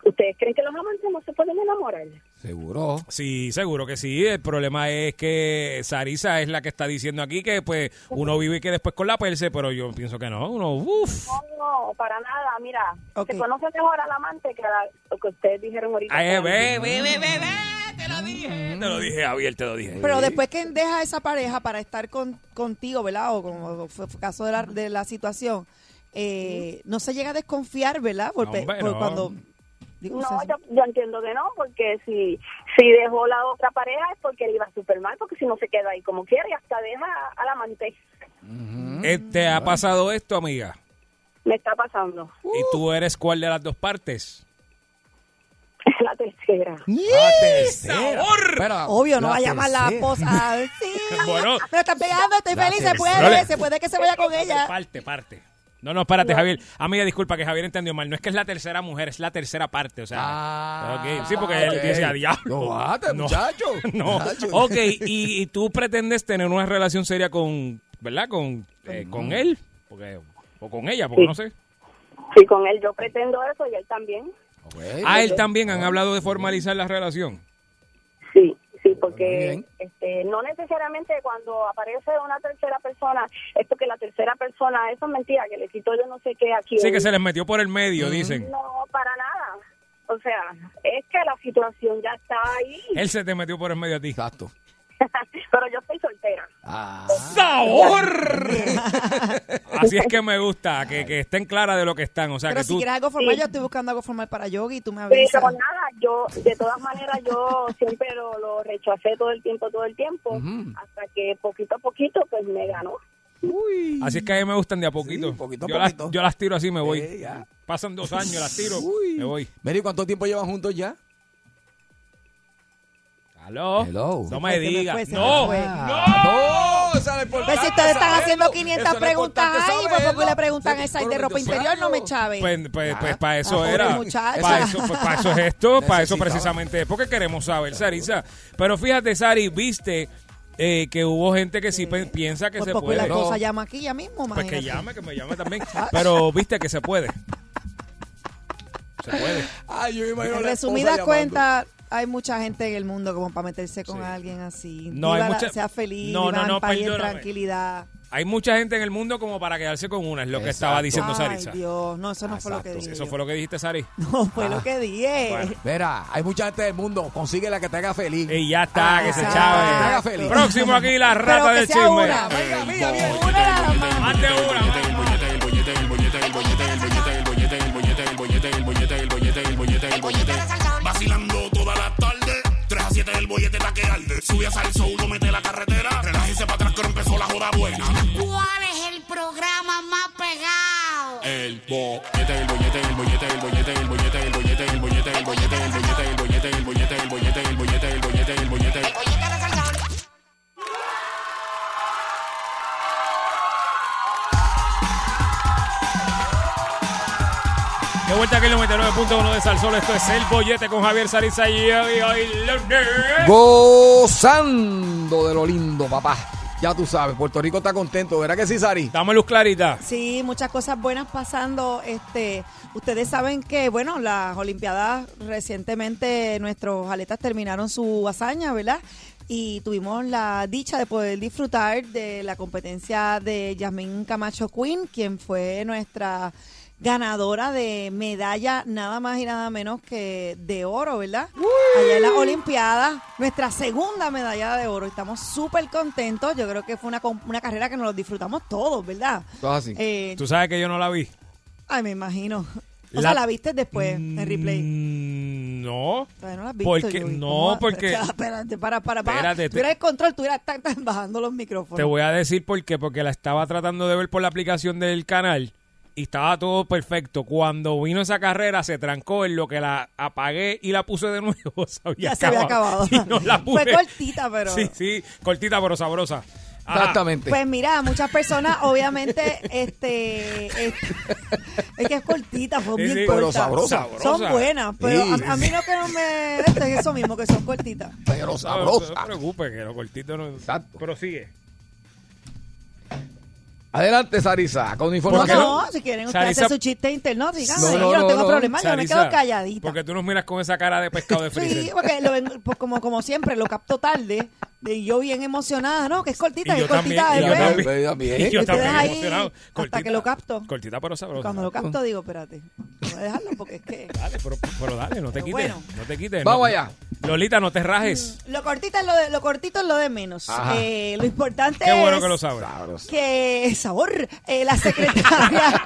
¿ustedes creen que los amantes no se pueden enamorar? Seguro. Sí, seguro que sí. El problema es que Sarisa es la que está diciendo aquí que pues uno vive y que después con la perse, pero yo pienso que no. Uno, uff. No, no, para nada. Mira, se conoce mejor al amante que a la- lo que ustedes dijeron ahorita. Ay, ve, ve, ve, ve, ve, te lo dije. Te lo dije, Javier, te lo dije. Pero después que deja esa pareja para estar con, contigo, ¿verdad? O como fue caso de la, de la situación, eh, no se llega a desconfiar, ¿verdad? Por, pe- Hombre, por no. cuando... digo, No, se- yo, yo entiendo que no, porque si si dejó la otra pareja es porque le iba súper mal, porque si no se queda ahí como quiere y hasta deja al amante. Eh, ¿Te ha pasado esto, amiga? Me está pasando. ¿Y tú eres cuál de las dos partes? Es la tercera. La tercera. Obvio, no la va a llamar la esposa. Sí, Bueno. me está pegando, estoy feliz, se tercera. puede, No le- se puede que se vaya con ella. Parte, parte. No, no, espérate, Javier. Amiga, disculpa que Javier entendió mal. No es que es la tercera mujer, es la tercera parte. O sea, Ah, sí, porque él ok. decía diablo. No, bate, muchacho. No. Muchacho. Ok, y, y tú pretendes tener una relación seria con, ¿verdad? Con, eh, con él, porque, o con ella, porque Sí. no sé. Sí, con él yo pretendo eso y él también. Ok. A él también han hablado de formalizar la relación. Sí, sí, porque este, no necesariamente cuando aparece una tercera persona, es porque la tercera persona, eso es mentira, que le quitó yo no sé qué aquí. Sí, que se les metió por el medio, dicen. No, para nada. O sea, es que la situación ya está ahí, Él se te metió por el medio a ti. Exacto. pero yo estoy soltera. Ah, ¡Sabor! Así es que me gusta, que, que estén claras de lo que están. O sea, Pero que si tú... quieres algo formal, Sí. yo estoy buscando algo formal para Yogi y tú me avisas. Pero nada, yo, de todas maneras, yo siempre lo, lo rechacé todo el tiempo, todo el tiempo, hasta que poquito a poquito, pues me ganó. Así es que a mí me gustan de a poquito. poquito a yo, las, poquito. yo las tiro así, me voy. Eh, ya. Pasan dos años, las tiro, Uy. me voy. Mary, ¿cuánto tiempo llevan juntos ya? Aló. Hello. No me digas. No. No, importante Pues si ustedes están saberlo. haciendo 500 Eso preguntas ahí, pues ¿por qué saberlo. le preguntan Sí, esa de ropa interior? No me chave. Pues, pues, pues para eso pobre era. Para eso, pues, para eso es esto, para eso precisamente es porque queremos saber, Sarisa. Pero fíjate, Sari, viste eh, que hubo gente que sí, pe- piensa que Pues se porque puede. la cosa llama aquí ya mismo, Pues que imagínate. llame, que me llame también. Pero viste que se puede. Se puede. Ay, yo me imagino En llamando. cuentas, hay mucha gente en el mundo como para meterse con alguien así. No, hay Viva la- mucha- sea feliz, No, no, en no, paz y en perdóname. tranquilidad. Hay mucha gente en el mundo como para quedarse con una, es lo que estaba diciendo Ay, Sarisa. Dios, no, eso no fue lo que dije. Eso fue lo que dijiste, Sari. No fue Ah. lo que dije. Bueno. Mira, hay mucha gente del mundo. Consigue la que te haga feliz. Y ya está, que se chave. Que te haga feliz. Próximo aquí, la rata Pero que del sea chisme. una. Venga, mía, bien. Una nada más. Más de una. Vacilando. 3 a 7 el bollete está que arde. Sube a salso, uno mete la carretera. Relájese para atrás que empezó la joda buena. ¿Cuál es el programa más pegado? El bollete, el bollete, el bollete, De vuelta aquí el 99.1 de Salsol. Esto es El Bollete con Javier Sarisa y hoy, hoy lunes. Gozando de lo lindo, papá. Ya tú sabes, Puerto Rico está contento, ¿verdad que sí, Sari? Dame luz clarita. Sí, muchas cosas buenas pasando. Este, ustedes saben que, bueno, las Olimpiadas recientemente nuestros atletas terminaron su hazaña, ¿verdad? Y tuvimos la dicha de poder disfrutar de la competencia de Yasmín Camacho Quinn, quien fue nuestra ganadora de medalla nada más y nada menos que de oro, ¿verdad? Allá en las Olimpiadas, nuestra segunda medalla de oro. Estamos súper contentos. Yo creo que fue una, una carrera que nos lo disfrutamos todos, ¿verdad? Todo así. Eh, Tú sabes que yo no la vi. ay, me imagino. O La- sea, la viste después en replay. Mm, No. Todavía no la has visto. Porque, no, ¿Cómo? porque Espérate, para, para, para. Espérate, Tuviera el control, tuviera tan, tan bajando los micrófonos. te voy a decir por qué. Porque la estaba tratando de ver por la aplicación del canal y estaba todo perfecto. Cuando vino esa carrera se trancó en lo que la apagué y la puse de nuevo. Se había Ya se había acabado. Y no la Fue cortita, pero. Sí, sí, cortita pero sabrosa. Ajá. Exactamente. Pues mira, muchas personas, obviamente, este, es, es que es cortita, fue Sí, bien sí. corta. Pero sabrosa. Son Sabrosa. buenas, pero Sí, a, a mí lo que no me esto es eso mismo, que son cortitas. Pero No, no sabrosa. te preocupes, que lo cortito no. Exacto. Prosigue. Adelante, Sarisa, con No, información. no, si quieren ustedes Sarisa- hacer su chiste interno, díganme, No, no, yo no, no, tengo no. problema, yo me quedo calladita. Porque tú nos miras con esa cara de pescado de freezer. Sí, porque lo pues como, como siempre lo capto tarde y yo bien emocionada, ¿no? Que es cortita, Y que yo es cortita. también, y yo también. Yo también. Y yo Ustedes también ahí, emocionado. hasta Cortita, que lo capto. Cortita pero sabrosa. Cuando lo capto digo, espérate, voy a dejarlo porque es que... Dale, pero, pero dale, no te Pero quites. bueno. No te quites. Vamos no. allá. Lolita, no te rajes. Lo cortito es lo de, lo cortito es lo de menos. Eh, lo importante Qué bueno es que lo sabes. Que sabor eh, la secretaria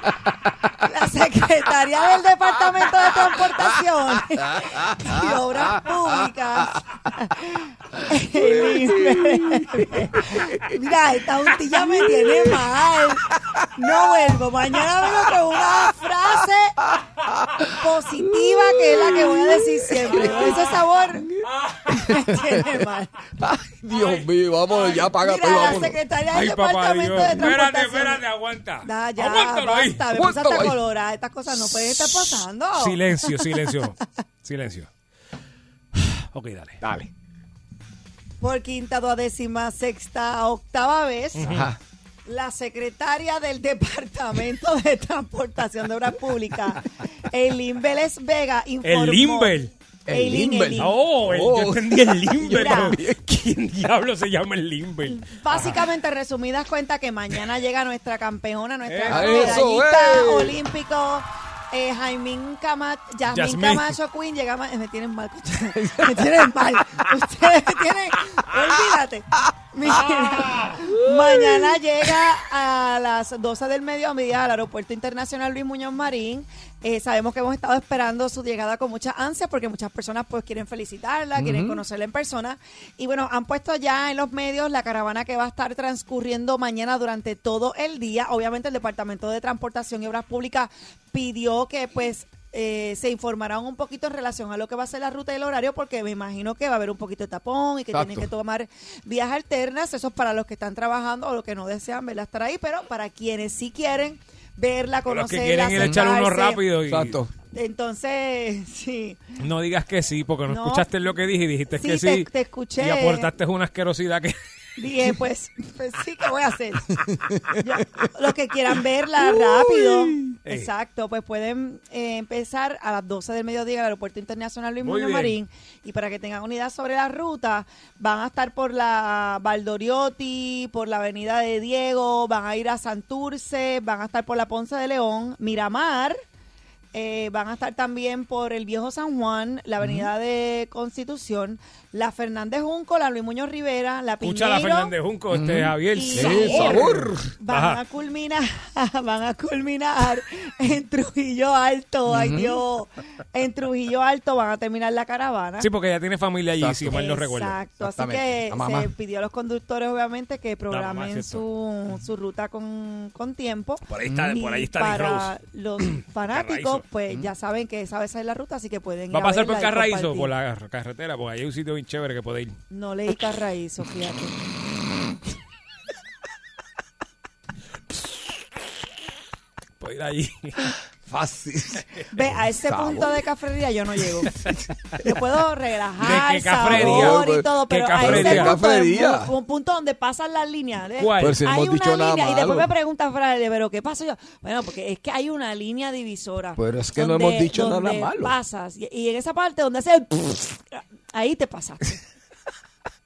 la secretaria del departamento de transportación y obras públicas mira esta juntilla me tiene mal no vuelvo mañana vengo con una frase positiva que es la que voy a decir siempre ese sabor me tiene mal Ay, Dios mío, vamos, ya paga Mira, todo, la vámonos. secretaria del Ay, departamento de Espérate, transportación espérate, aguanta. Da, ya, Aguántalo ahí. basta, me puse hasta colorada. Estas cosas no pueden estar pasando. Silencio, silencio. Silencio. Ok, dale. Dale. Por quinta, duodécima, sexta, octava vez, Ajá. la secretaria del Departamento de Transportación de Obras Públicas, Eileen Vélez Vega, informó... El. Eileen, Limber. Eileen. Oh, el- Oh. yo entendí el Limber. ¿Quién diablo se llama el Limber? Básicamente, resumidas cuentas, que mañana llega nuestra campeona, nuestra Eh, medallista eh. olímpico, eh, Jaimín Camacho, Yasmín. Camacho Queen, llega me tienen mal, me tienen mal, ustedes me tienen, olvídate. Mira, mañana llega a las 12 del mediodía al Aeropuerto Internacional Luis Muñoz Marín. Eh, sabemos que hemos estado esperando su llegada con mucha ansia porque muchas personas pues quieren felicitarla, quieren conocerla en persona. Y bueno, han puesto ya en los medios la caravana que va a estar transcurriendo mañana durante todo el día. Obviamente el Departamento de Transportación y Obras Públicas pidió que pues eh, se informaran un poquito en relación a lo que va a ser la ruta y el horario, porque me imagino que va a haber un poquito de tapón y que Exacto. tienen que tomar vías alternas. Eso es para los que están trabajando o los que no desean verla estar ahí, pero para quienes sí quieren verla, Para los que conocerla, quieren ir a echar uno rápido y- Exacto. Entonces, sí. No digas que sí, porque no, No. escuchaste lo que dije y dijiste Sí, que te- sí. te escuché. Y aportaste una asquerosidad que... Dije, pues, pues sí, ¿qué voy a hacer? Los que quieran verla rápido, exacto, pues pueden eh, empezar a las 12 del mediodía en el Aeropuerto Internacional Luis Muy Muñoz bien. Marín. Y para que tengan unidad sobre la ruta, van a estar por la Valdoriotti, por la Avenida de Diego, van a ir a Santurce, van a estar por la Ponce de León, Miramar. Eh, van a estar también por el Viejo San Juan, la Avenida de Constitución, la Fernández Junco, la Luis Muñoz Rivera, la Escucha la Fernández Junco, este Javier. y Sí, sabor. Van Ajá. a culminar, van a culminar en Trujillo Alto, ay. Dios, en Trujillo Alto van a terminar la caravana. Sí, porque ella tiene familia allí, si mal no recuerdo. Exacto, así que se pidió a los conductores obviamente que programen su, su ruta con, con tiempo. Por ahí está- Y por ahí está para Rose. los fanáticos, Pues ya saben que esa esa es la ruta, así que pueden ir Va a pasar por Carraízo, por la carretera, porque ahí hay un sitio bien chévere que puede ir. No leí Carraízo, fíjate. Puede ir allí. Fácil. Ve, a ese Sabor. punto de cafrería yo no llego. Yo puedo relajar, ¿De qué sabor y ¿Qué todo, pero a cafrería? ese punto de un punto donde pasan las líneas. ¿ves? ¿Cuál? Pero si no hay hemos una dicho nada línea, y después me pregunta Fraile, pero ¿qué pasó yo? Bueno, porque es que hay una línea divisora. Pero es que no hemos dicho nada malo. pasas, y, y en esa parte donde hace el ahí te pasaste.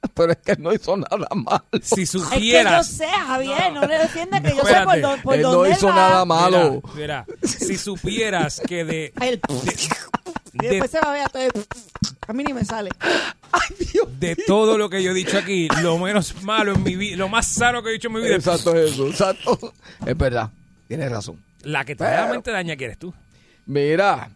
Pero es que no hizo nada malo. Si Es que yo supieras... sé, Javier, no, le defienda que yo sé por, do- por Él no dónde hizo va. nada malo. Mira, mira, si supieras que de... Ay, de- después se va a ver todo el- A mí ni me sale. de todo lo que yo he dicho aquí, lo menos malo en mi vida, lo más sano que he dicho en mi vida, Exacto, es eso. Exacto. Es verdad. Tienes razón. la que te realmente daña que eres tú. Mira.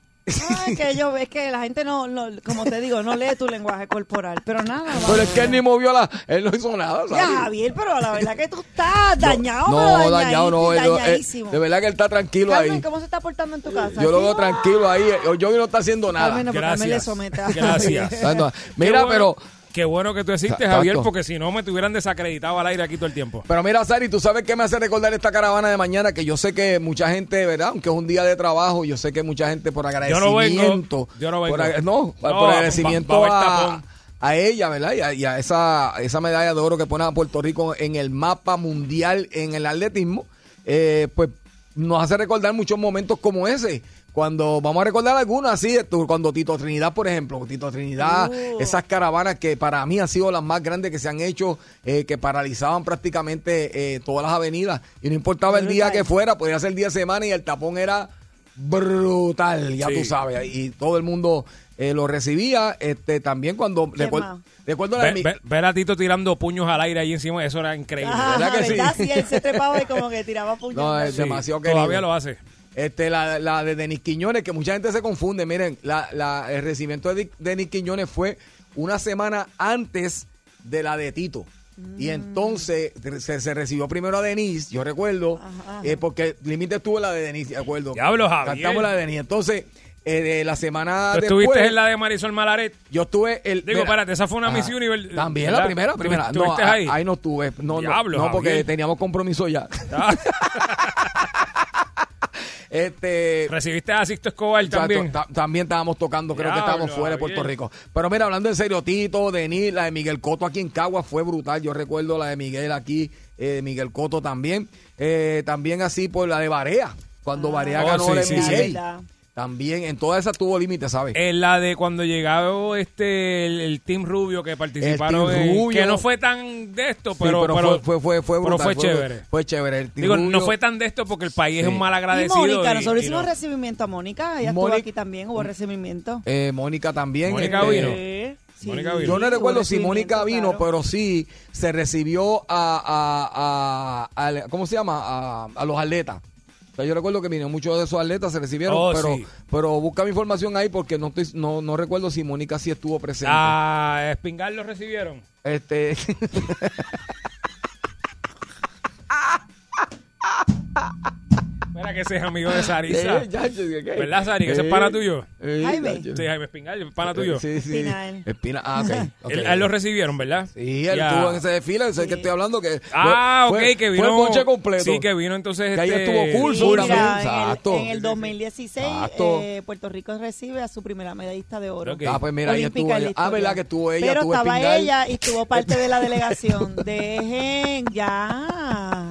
Ay, que yo es que la gente no, no, como te digo, no lee tu lenguaje corporal. Pero nada, Pero vamos. es que él ni movió la. Él no hizo nada. Ya, ¿sabes? Javier, pero la verdad que tú estás dañado, No, pero dañado no. él- él- dañadísimo. de verdad que él está tranquilo Carmen, ahí. ¿cómo se está portando en tu casa? Yo lo veo tranquilo ahí. Yo no está haciendo nada. Carmen, no, porque Carmen le somete a- Gracias. Ah, no. Qué Mira, bueno- pero. Qué bueno que tú existes, Exacto. Javier, porque si no me tuvieran desacreditado al aire aquí todo el tiempo. Pero mira, Sari, ¿tú sabes qué me hace recordar esta caravana de mañana? Que yo sé que mucha gente, ¿verdad? Aunque es un día de trabajo, yo sé que mucha gente por Yo no agradecimiento. vengo. Yo no vengo. por ag- no, por agradecimiento va- va a ella, ¿verdad? Y a, y a esa, esa medalla de oro que pone a Puerto Rico en el mapa mundial en el atletismo, eh, pues nos hace recordar muchos momentos como ese. Cuando vamos a recordar algunos así, cuando Tito Trinidad, por ejemplo, Tito Trinidad, Uh. esas caravanas que para mí han sido las más grandes que se han hecho, eh, que paralizaban prácticamente eh, todas las avenidas. Y no importaba el día que fuera, podía ser día de semana y el tapón era brutal, ya Sí. tú sabes. Y todo el mundo eh, lo recibía. Este También cuando... Recuerdo Ver, mi- ver- ver a Tito tirando puños al aire ahí encima, eso era increíble. Ajá, ¿Verdad que sí? ¿verdad? Sí, él se trepaba y como que tiraba puños. No, es Sí, demasiado querido. Todavía lo hace. Este, la, la de Denis Quiñones, que mucha gente se confunde. Miren, la, la- el recibimiento de Denis Quiñones fue una semana antes de la de Tito. Mm. Y entonces se, se recibió primero a Denis, yo recuerdo, Ajá, eh, porque Límite estuvo en la de Denis, de acuerdo. Diablo, Javier. Cantamos la de Denis. Entonces, eh, de la semana ¿Tú después, estuviste en la de Marisol Malaret? yo estuve el... Digo, espérate, esa fue una. Miss Universe. También ¿verdad? la primera, ¿Tú- primera. No, ¿Estuviste a- ahí? ahí no estuve. No, no, Diablo, no, porque teníamos compromiso ya. Ah, este... Recibiste a Sixto Escobar Exacto, también. ta- también estábamos tocando, creo que estábamos fuera de Puerto. Rico. Pero mira, hablando en serio, Tito, Denis, la de Miguel Coto aquí en Cagua fue brutal. Yo recuerdo la de Miguel aquí, eh, Miguel Coto también. Eh, también así por la de Barea, cuando Barea Oh, ganó sí, el sí, NBA. sí. También, en todas esas tuvo límite, ¿sabes? En la de cuando llegaba este el, el Team Rubio que participaron, Team en- Rubio. que no fue tan de esto, Sí, pero, pero, fue, fue, fue, pero fue chévere. Fue chévere. El Team Digo, no fue tan de esto porque el país es Sí. un mal Y agradecido. Mónica, y- nosotros hicimos no- recibimiento a Mónica. Ella estuvo Mónica- aquí también, hubo recibimiento. Eh, Mónica también. Mónica este, vino. Sí. Mónica vino. Yo no recuerdo si Mónica vino, claro. pero sí se recibió a, a- a- a- ¿cómo se llama? A, a los atletas. Sea, yo recuerdo que vinieron muchos de esos atletas, se recibieron, Oh, pero, sí. pero busca mi información ahí porque no estoy, no, no recuerdo si Mónica sí estuvo presente. Ah, Espingal lo recibieron. Este, Mira que ese es amigo de Sarisa. Eh. ¿Verdad, Sari? Que ese es Eh, pana tuyo. eh, Jaime. Sí, Jaime Espingal, es pana tuyo. Sí, sí. Espinal. Espina, ah, ok. ok. Él, a él lo recibieron, ¿verdad? Sí, él Ya. estuvo en ese desfile, ese que estoy hablando que Ah, fue- ok, que vino. Fue el bonche completo. Sí, que vino entonces. Que ahí este, estuvo Coulson Sí, también. mira, en el- Exacto. en el 2016 Exacto. eh, Puerto Rico recibe a su primera medallista de oro. Ok. Ah, pues mira, ella Olímpica estuvo ella. Ah, verdad que estuvo ella, Pero estuvo estaba Espingal. ella y estuvo parte de la delegación. Dejen ya.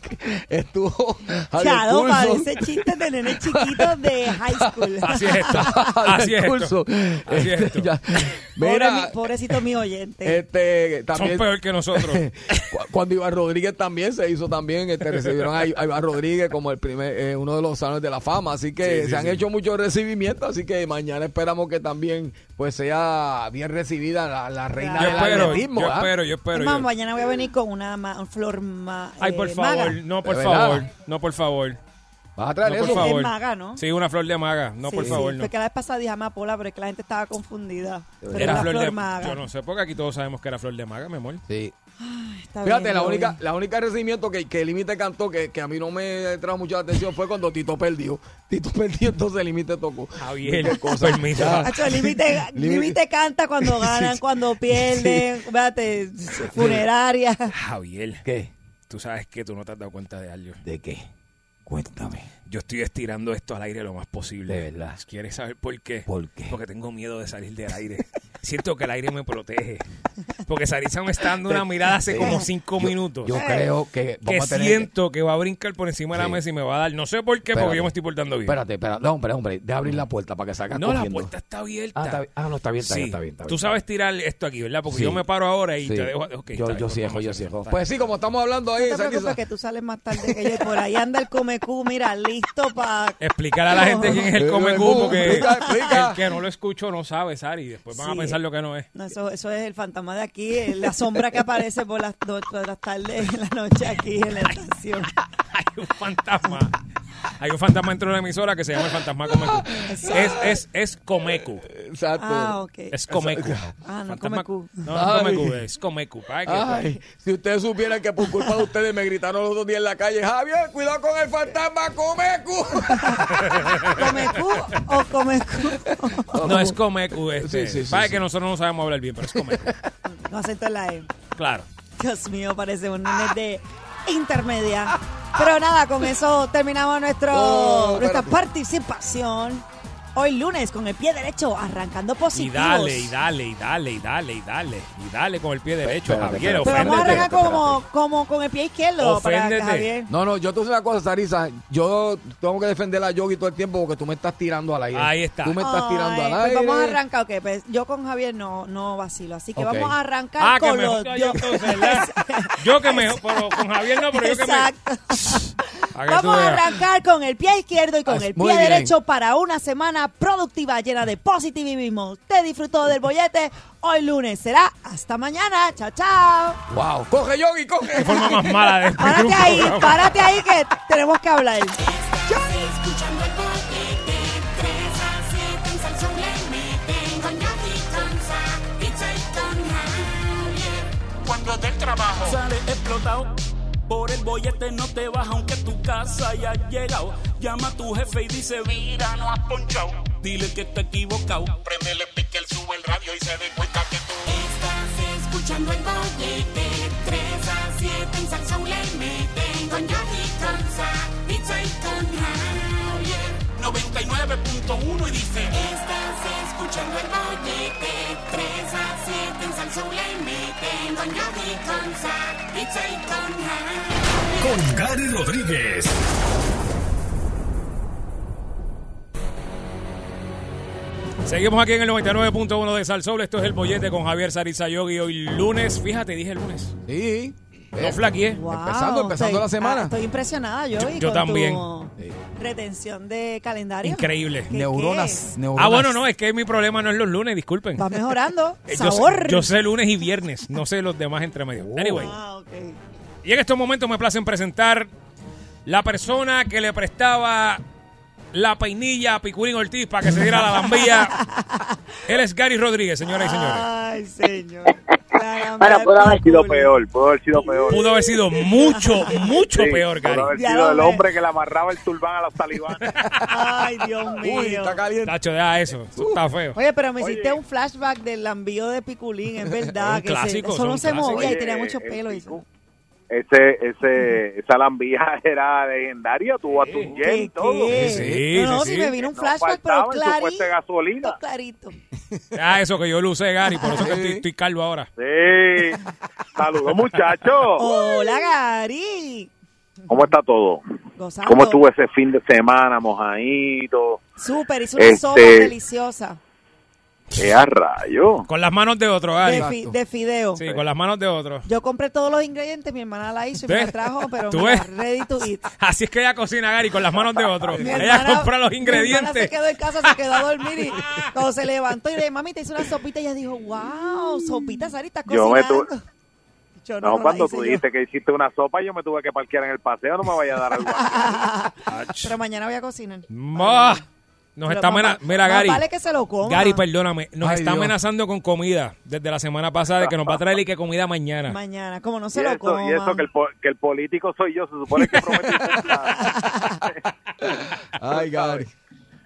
Estuvo Javier Chado, Coulson. parece chiste de nene chiquito de high school. Así es esto. Así es esto. Así es Este, ya. Mira, mi- pobrecito mi oyente. este, Son también, peor que nosotros. cu- cuando Iván Rodríguez también se hizo también, este, recibieron a, Iván Rodríguez como el primer, eh, uno de los salones de la fama, así que Sí, sí, se han sí. hecho muchos recibimientos, así que mañana esperamos que también pues sea bien recibida la, la reina Yo del espero, atletismo. yo ¿ah? espero, yo espero. Es más, yo- mañana voy a venir con una ma- flor ma- Ay, por eh, favor, maga. No, por favor. No, por favor. ¿Vas a traer No, por eso? favor. Es maga, ¿no? Sí, una flor de maga. No, Sí, por sí, favor, no. Porque la vez pasada dije amapola, pero es que la gente estaba confundida. Pero Era flor, flor, de maga. Yo no sé, porque aquí todos sabemos que era flor de maga, mi amor. Sí. Está Fíjate, bien, la única, la única recibimiento que, que Límite cantó que, que a mí no me trajo mucha atención fue cuando Tito perdió. Tito perdió, entonces Límite tocó. Javier, permiso. Límite límite canta cuando ganan, cuando pierden, fíjate, funeraria. Javier, ¿Qué? Tú sabes que tú no te has dado cuenta de algo. ¿De qué? Cuéntame. Yo estoy estirando esto al aire lo más posible. De verdad. ¿Quieres saber por qué? ¿Por qué? Porque tengo miedo de salir del aire. Siento que el aire me protege. Porque Sarisa me está dando una mirada hace como cinco Yo- minutos. Yo creo que que vamos a tener siento que va a brincar por encima de la Sí. mesa y me va a dar. No sé por qué, Espérate. porque yo me estoy portando bien. Espérate, espérate. No, hombre, hombre. Deja abrir la puerta para que salga no, la puerta está abierta. Ah, está, bien. Ah, no, está bien, está Sí. bien, está bien. está Tú sabes tirar esto aquí, ¿verdad? Porque Sí. yo me paro ahora y Sí. te dejo. yo yo pues cierro, yo cierro. Pues sí, como estamos hablando No ahí, te preocupes que tú sales más tarde que yo por ahí anda el Comecú, mira, listo para... Explicar a la gente quién es el come porque el que no lo escucho no sabe, Sari. Después van a Sí. pensar lo que no es. No, eso, eso es el fantasma de aquí, eh, la sombra que aparece por las, do- por las tardes, en la noche aquí en la estación. Hay un fantasma. Hay un fantasma dentro de la emisora que se llama el fantasma Comecu. Es, es, es Comecu. Exacto. Ah, ok. Es Comecu. Ah, no, Fantasma- Comecu. No, no Ay. Comecu, es Comecu. Ay, que- Ay, si ustedes supieran que por culpa de ustedes me gritaron los otros días en la calle, Javier, cuidado con el fantasma Comecu. ¿Comecú o Comecú? No es Comecu. Este. Sí, sí, sí, Para sí. que nosotros no sabemos hablar bien, pero es Comecu. No acento en la E. Claro. Dios mío, parece un nene de intermedia. Pero nada, con eso terminamos nuestro, Oh, nuestra participación. Hoy lunes con el pie derecho arrancando Y positivos. dale, y dale, y dale, y dale, y dale. Y dale con el pie derecho, Espérate, Javier. espérate, Pero vamos a Oféndete. arrancar como, como con el pie izquierdo para que Oféndete. Javier. No, no, yo te voy a decir una cosa, Sarisa. Yo tengo que defender a Yogi todo el tiempo porque tú me estás tirando al aire. Ahí está. Tú me estás tirando al pues aire. vamos a arrancar, ok. Pues yo con Javier no, no vacilo. Así que vamos a arrancar Ah, que con mejor los. que yo entonces. Yo que mejor, pero con Javier no, pero yo que me... Vamos a arrancar con el pie izquierdo y con el pie bien. derecho para una semana productiva llena de positivismo. Te disfrutó del bollete. Hoy lunes será hasta mañana. Chao, chao. Wow. Coge, Yogi, Qué coge. forma más mala de Párate ahí, programa. párate ahí que tenemos que hablar. Escuchando el bollete, 3 a 7 en Salsón le meten con Yogi Conza, pizza y con Javier. Cuando del trabajo. Sale explotado. Por el bollete no te vas aunque tu casa haya llegado. Llama a tu jefe y dice, Mira, no has ponchado. dile que está equivocado. Prendele pique, él sube el radio y se dé cuenta que tú. Estás escuchando el bollete, 3 a 7 en Salsón le meten con Yogi Conza, pizza y con Javier. 99.1 y dice. Estás escuchando el bollete 3 con Gary Rodríguez. Seguimos aquí en el 99.1 de Salsol. Esto es el bollete con Javier Sariza Yogi. Hoy lunes, fíjate, dije lunes. Sí. No flaqueé. Wow, Empezando, empezando estoy- la semana. ah, estoy impresionada yo, Yo- y yo con también. tu retención de calendario. Increíble. ¿Qué, Neuronas, qué? neuronas. Ah, bueno, no, es que mi problema no es los lunes, disculpen. Va mejorando. Eh, Yo, sé- Sabor. yo sé lunes y viernes, no sé los demás entre medio. Anyway. Ah. Y en estos momentos me placen presentar la persona que le prestaba la peinilla a Piculín Ortiz para que se diera la lambilla. Él es Gary Rodríguez, señoras y señores. Ay, señor. Bueno, pudo haber sido peor, pudo haber sido peor. Pudo haber sido mucho, mucho Sí, peor, Pudo Gary. haber Ya sido el hombre que le amarraba el turbán a los talibanes. Ay, Dios mío. Uy, está caliente. Tacho, deja eso. Eso está feo. Oye, pero me hiciste un flashback del envío de Piculín, es verdad. Un que se- clásico, eso no son se clásicos. movía y Oye, tenía mucho el pelo. y- Picu, Ese, ese, esa lambija era legendaria, tuvo a tu ¿Qué, y todo. qué? Sí, no, no, sí, si sí. me vino un flashback, pero en su puesta de clarito. gasolina. Clarito. Ah, eso que yo lo usé, Gary, por eso que estoy, estoy calvo ahora. Sí. Saludos, muchachos. Hola, Gary. ¿Cómo está todo? Gozando. ¿Cómo estuvo ese fin de semana, mojadito? Súper, hizo una Este- sopa deliciosa. ¡Qué a rayo! Con las manos de otro, Gary. De, fi- de fideo. Sí, con las manos de otro. Yo compré todos los ingredientes, mi hermana la hizo y me la trajo, pero ¿Tú ves? ready to eat. Así es que ella cocina, Gary, con las manos de otro. Mi Ella hermana- compra los Mi hermana se ingredientes. quedó en casa, se quedó a dormir y cuando se levantó y le dije, mami, te hice una sopita y ella dijo, wow, sopita, Sari, estás Yo me cocinando. tuve- Yo No, no, la cuando tú yo. dijiste que hiciste una sopa, yo me tuve que parquear en el paseo, no me vaya a dar algo. Pero mañana voy a cocinar. Ma, Nos Pero está más amena- va- Mira, más Gary. vale que se lo coma. Gary, perdóname. Nos Ay, está Dios. amenazando con comida desde la semana pasada de que nos va a traer y que comida mañana. Mañana, como no Y se lo eso, coma. y eso que, el, que el político soy yo, se supone que promete Ay, Gary.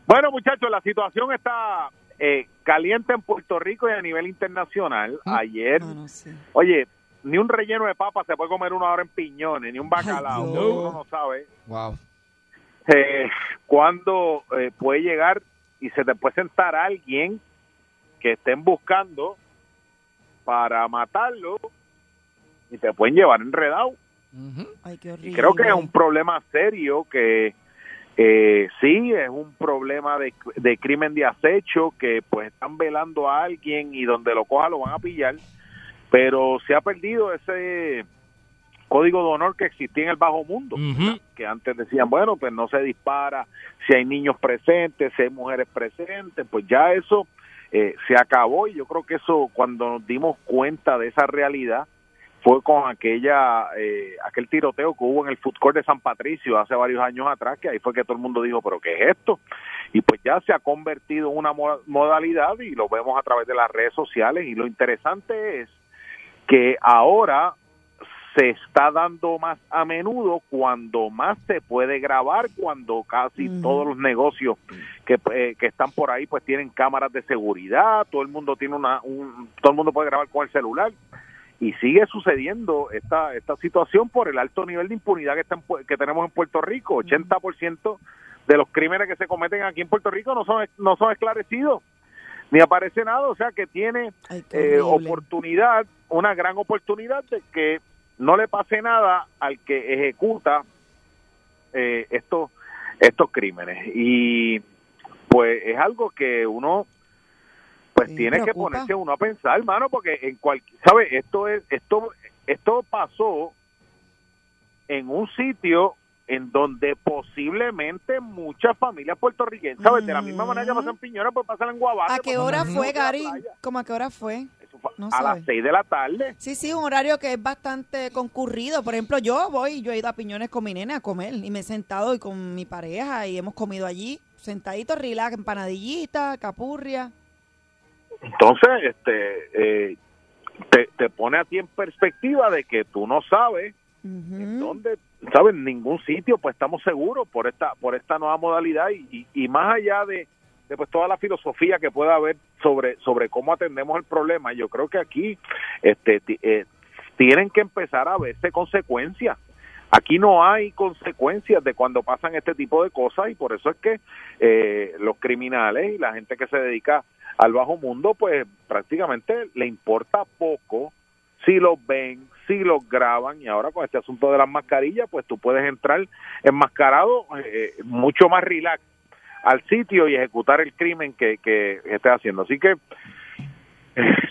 Bueno, muchachos, la situación está eh, caliente en Puerto Rico y a nivel internacional. Ayer, oye, ni un relleno de papa se puede comer una hora en piñones, ni un bacalao. Uno no sabe Wow. Eh, cuándo eh, puede llegar y se te puede sentar alguien que estén buscando para matarlo y te pueden llevar enredado. Ay, qué Y creo que es un problema serio que eh, sí es un problema de, de crimen de acecho que pues están velando a alguien y donde lo coja lo van a pillar. Pero se ha perdido ese código de honor que existía en el bajo mundo que antes decían bueno pues no se dispara si hay niños presentes si hay mujeres presentes pues ya eso eh, se acabó. Y yo creo que eso cuando nos dimos cuenta de esa realidad fue con aquella eh, aquel tiroteo que hubo en el food court de San Patricio hace varios años atrás que ahí fue que todo el mundo dijo pero qué es esto y pues ya se ha convertido en una mo- modalidad y lo vemos a través de las redes sociales. Y lo interesante es que ahora se está dando más a menudo cuando más se puede grabar cuando casi todos los negocios que, eh, que están por ahí pues tienen cámaras de seguridad todo el mundo tiene una un, todo el mundo puede grabar con el celular. Y sigue sucediendo esta esta situación por el alto nivel de impunidad que está en que tenemos en Puerto Rico. 80% de los crímenes que se cometen aquí en Puerto Rico no son no son esclarecidos ni aparece nada. O sea que tiene eh, oportunidad una gran oportunidad de que no le pase nada al que ejecuta eh, estos estos crímenes y pues es algo que uno pues tiene que ponerse uno a pensar hermano porque en cualquier sabe esto es esto esto pasó en un sitio en donde posiblemente muchas familias puertorriqueñas, ¿sabes? De la misma manera que pasan en Piñora, pues pasan en Guabate. ¿A qué hora fue, Gary? ¿Cómo a qué hora fue? No a las 6 de la tarde. Sí, sí, un horario que es bastante concurrido. Por ejemplo, yo voy, yo he ido a Piñones con mi nene a comer y me he sentado y con mi pareja y hemos comido allí, sentadito, relax, empanadillita, capurria. Entonces, este, eh, te, te pone a ti en perspectiva de que tú no sabes en dónde, sabes, ningún sitio, pues estamos seguros por esta, por esta nueva modalidad y, y, y más allá de, de, pues toda la filosofía que pueda haber sobre, sobre cómo atendemos el problema, yo creo que aquí, este, eh, tienen que empezar a verse consecuencias. Aquí no hay consecuencias de cuando pasan este tipo de cosas y por eso es que eh, los criminales y la gente que se dedica al bajo mundo, pues prácticamente le importa poco si los ven, si los graban y ahora con este asunto de las mascarillas, pues tú puedes entrar enmascarado eh, mucho más relax al sitio y ejecutar el crimen que, que estés haciendo. Así que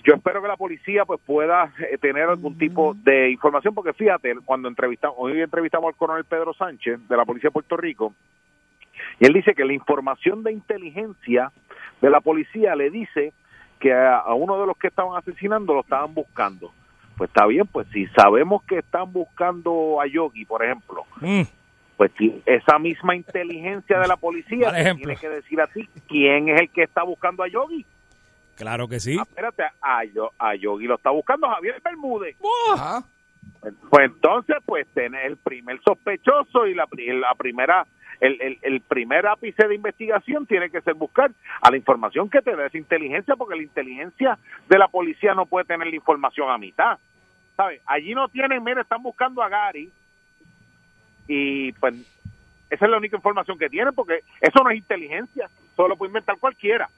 yo espero que la policía pues pueda eh, tener algún tipo de información porque fíjate cuando entrevistamos hoy entrevistamos al coronel Pedro Sánchez de la policía de Puerto Rico y él dice que la información de inteligencia de la policía le dice que a, a uno de los que estaban asesinando lo estaban buscando. Pues está bien pues si sabemos que están buscando a Yogi por ejemplo pues esa misma inteligencia de la policía te tiene que decir a ti quién es el que está buscando a Yogi Claro que sí. Ah, espérate, a, Yo- a Yogi lo está buscando Javier Bermúdez. Ajá. Pues entonces, pues tener el primer sospechoso y la, la primera, el, el, el primer ápice de investigación tiene que ser buscar a la información que te da esa inteligencia, porque la inteligencia de la policía no puede tener la información a mitad. ¿Sabes? Allí no tienen, mira, están buscando a Gary y pues esa es la única información que tienen, porque eso no es inteligencia, solo lo puede inventar cualquiera.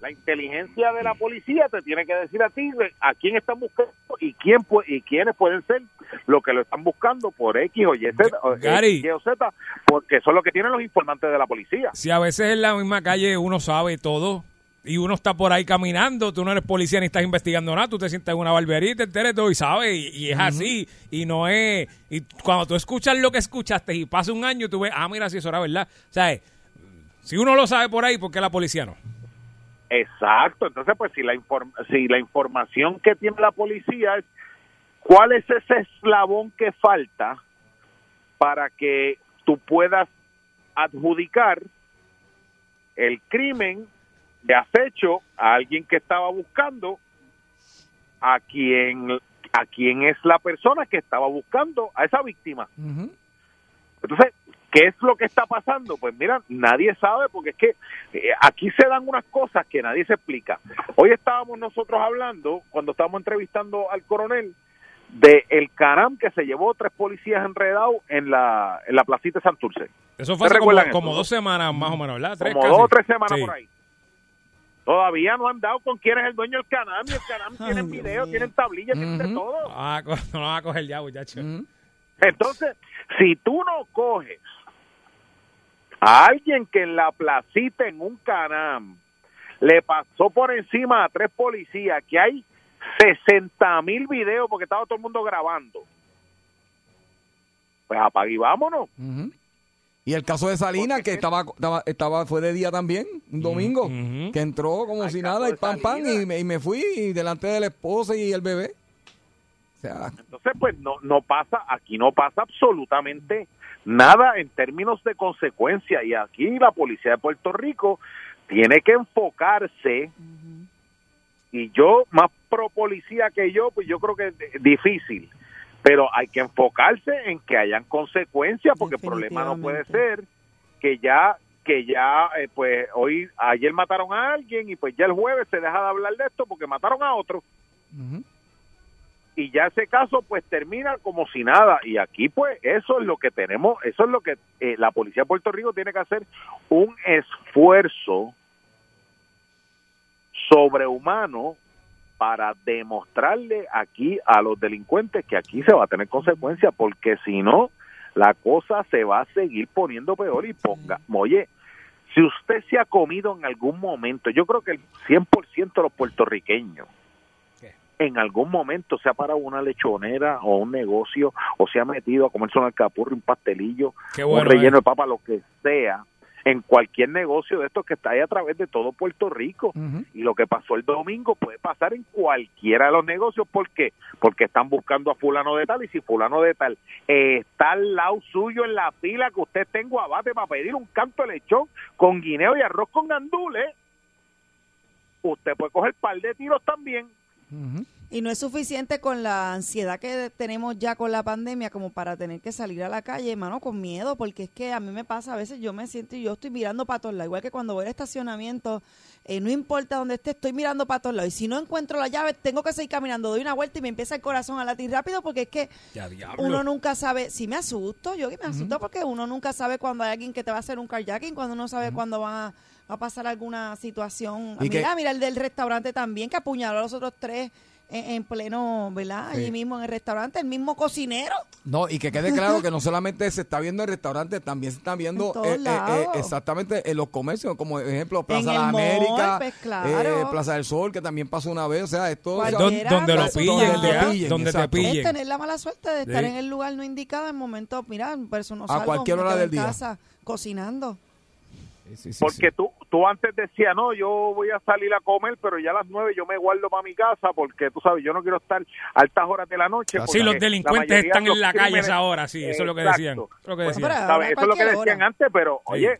La inteligencia de la policía te tiene que decir a ti a quién están buscando y quién y quiénes pueden ser los que lo están buscando por X o Y, Z, o, Gary. X o Z, porque son los que tienen los informantes de la policía. Si a veces en la misma calle uno sabe todo y uno está por ahí caminando, tú no eres policía ni estás investigando nada, tú te sientas en una barbería te enteres todo y sabes, y, es así, y no es... Y cuando tú escuchas lo que escuchaste y pasa un año, tú ves, ah, mira, si eso era verdad. Sea, eh, si uno lo sabe por ahí, ¿por qué la policía no? Exacto, entonces pues si la inform- si la información que tiene la policía es cuál es ese eslabón que falta para que tú puedas adjudicar el crimen de acecho a alguien que estaba buscando a quien a quien es la persona que estaba buscando a esa víctima. Entonces, ¿qué es lo que está pasando? Pues mira, nadie sabe porque es que eh, aquí se dan unas cosas que nadie se explica. Hoy estábamos nosotros hablando, cuando estábamos entrevistando al coronel, de el Canam que se llevó tres policías enredados en la, en la placita de Santurce. Eso fue ¿Te hace como, como dos semanas más o menos, ¿verdad? Tres Como casi. dos o tres semanas Sí. por ahí. Todavía no han dado con quién es el dueño del Canam y el Canam tienen video, tienen tablillas, tienen de todo. Ah, no lo va a coger ya, muchacho. Entonces, si tú no coges a alguien que en la placita, en un canam, le pasó por encima a tres policías, que hay 60 mil videos porque estaba todo el mundo grabando, pues apague y vámonos. Ujú. Y el caso de Salinas, que estaba, estaba, estaba, fue de día también, un domingo, que entró como si nada y pam, pam, y me, y me fui delante de la esposa y el bebé. O sea, Entonces, pues no, no pasa, aquí no pasa absolutamente nada en términos de consecuencia. Y aquí la policía de Puerto Rico tiene que enfocarse. Y yo, más pro policía que yo, pues yo creo que es difícil. Pero hay que enfocarse en que hayan consecuencias, porque el problema no puede ser que ya que ya eh, pues hoy ayer mataron a alguien y pues ya el jueves se deja de hablar de esto porque mataron a otro. Y ya ese caso pues termina como si nada. Y aquí pues eso es lo que tenemos eso es lo que eh, la policía de Puerto Rico tiene que hacer un esfuerzo sobrehumano para demostrarle aquí a los delincuentes que aquí se va a tener consecuencias porque si no la cosa se va a seguir poniendo peor y ponga oye si usted se ha comido en algún momento yo creo que el 100% de los puertorriqueños en algún momento se ha parado una lechonera o un negocio o se ha metido a comerse un alcapurro, un pastelillo, un relleno eh. de papa, lo que sea, en cualquier negocio de estos que está ahí a través de todo Puerto Rico. Y lo que pasó el domingo puede pasar en cualquiera de los negocios. ¿Por qué? Porque están buscando a fulano de tal y si fulano de tal eh, está al lado suyo en la fila que usted tenga abate para pedir un canto de lechón con guineo y arroz con gandules, usted puede coger par de tiros también. Y no es suficiente con la ansiedad que tenemos ya con la pandemia como para tener que salir a la calle, hermano, con miedo, porque es que a mí me pasa, a veces yo me siento y yo estoy mirando para todos lados, igual que cuando voy al estacionamiento, eh, no importa dónde esté, estoy mirando para todos lados. Y si no encuentro la llave, tengo que seguir caminando, doy una vuelta y me empieza el corazón a latir rápido, porque es que Ya, uno nunca sabe, si me asusto, yo que me asusto porque uno nunca sabe cuando hay alguien que te va a hacer un carjacking, cuando uno sabe cuándo va, va a pasar alguna situación. Y mira, que- mira el del restaurante también, que apuñaló a los otros tres en, en pleno, ¿verdad? Sí. Allí mismo en el restaurante, el mismo cocinero. No, y que quede claro que no solamente se está viendo en restaurantes, también se está viendo En todos eh, eh, eh, exactamente en los comercios, como ejemplo Plaza de el Américas, pues, claro. eh, Plaza del Sol, que también pasó una vez, o sea, esto... Cualquiera, donde lo pues, pillen, donde te donde te pillen. Es tener la mala suerte de estar Sí. en el lugar no indicado en momento, mira, por eso no A salgo, cualquier hora del en día. casa cocinando. Porque tú tú antes decías, no, yo voy a salir a comer, pero ya a las nueve yo me guardo para mi casa porque tú sabes, yo no quiero estar a altas horas de la noche. Sí, porque los delincuentes están en la calle esa hora, sí, eso es lo que decían. Eso es lo que decían. ¿sabes? Eso es lo que cualquier decían hora. antes, pero Sí. oye,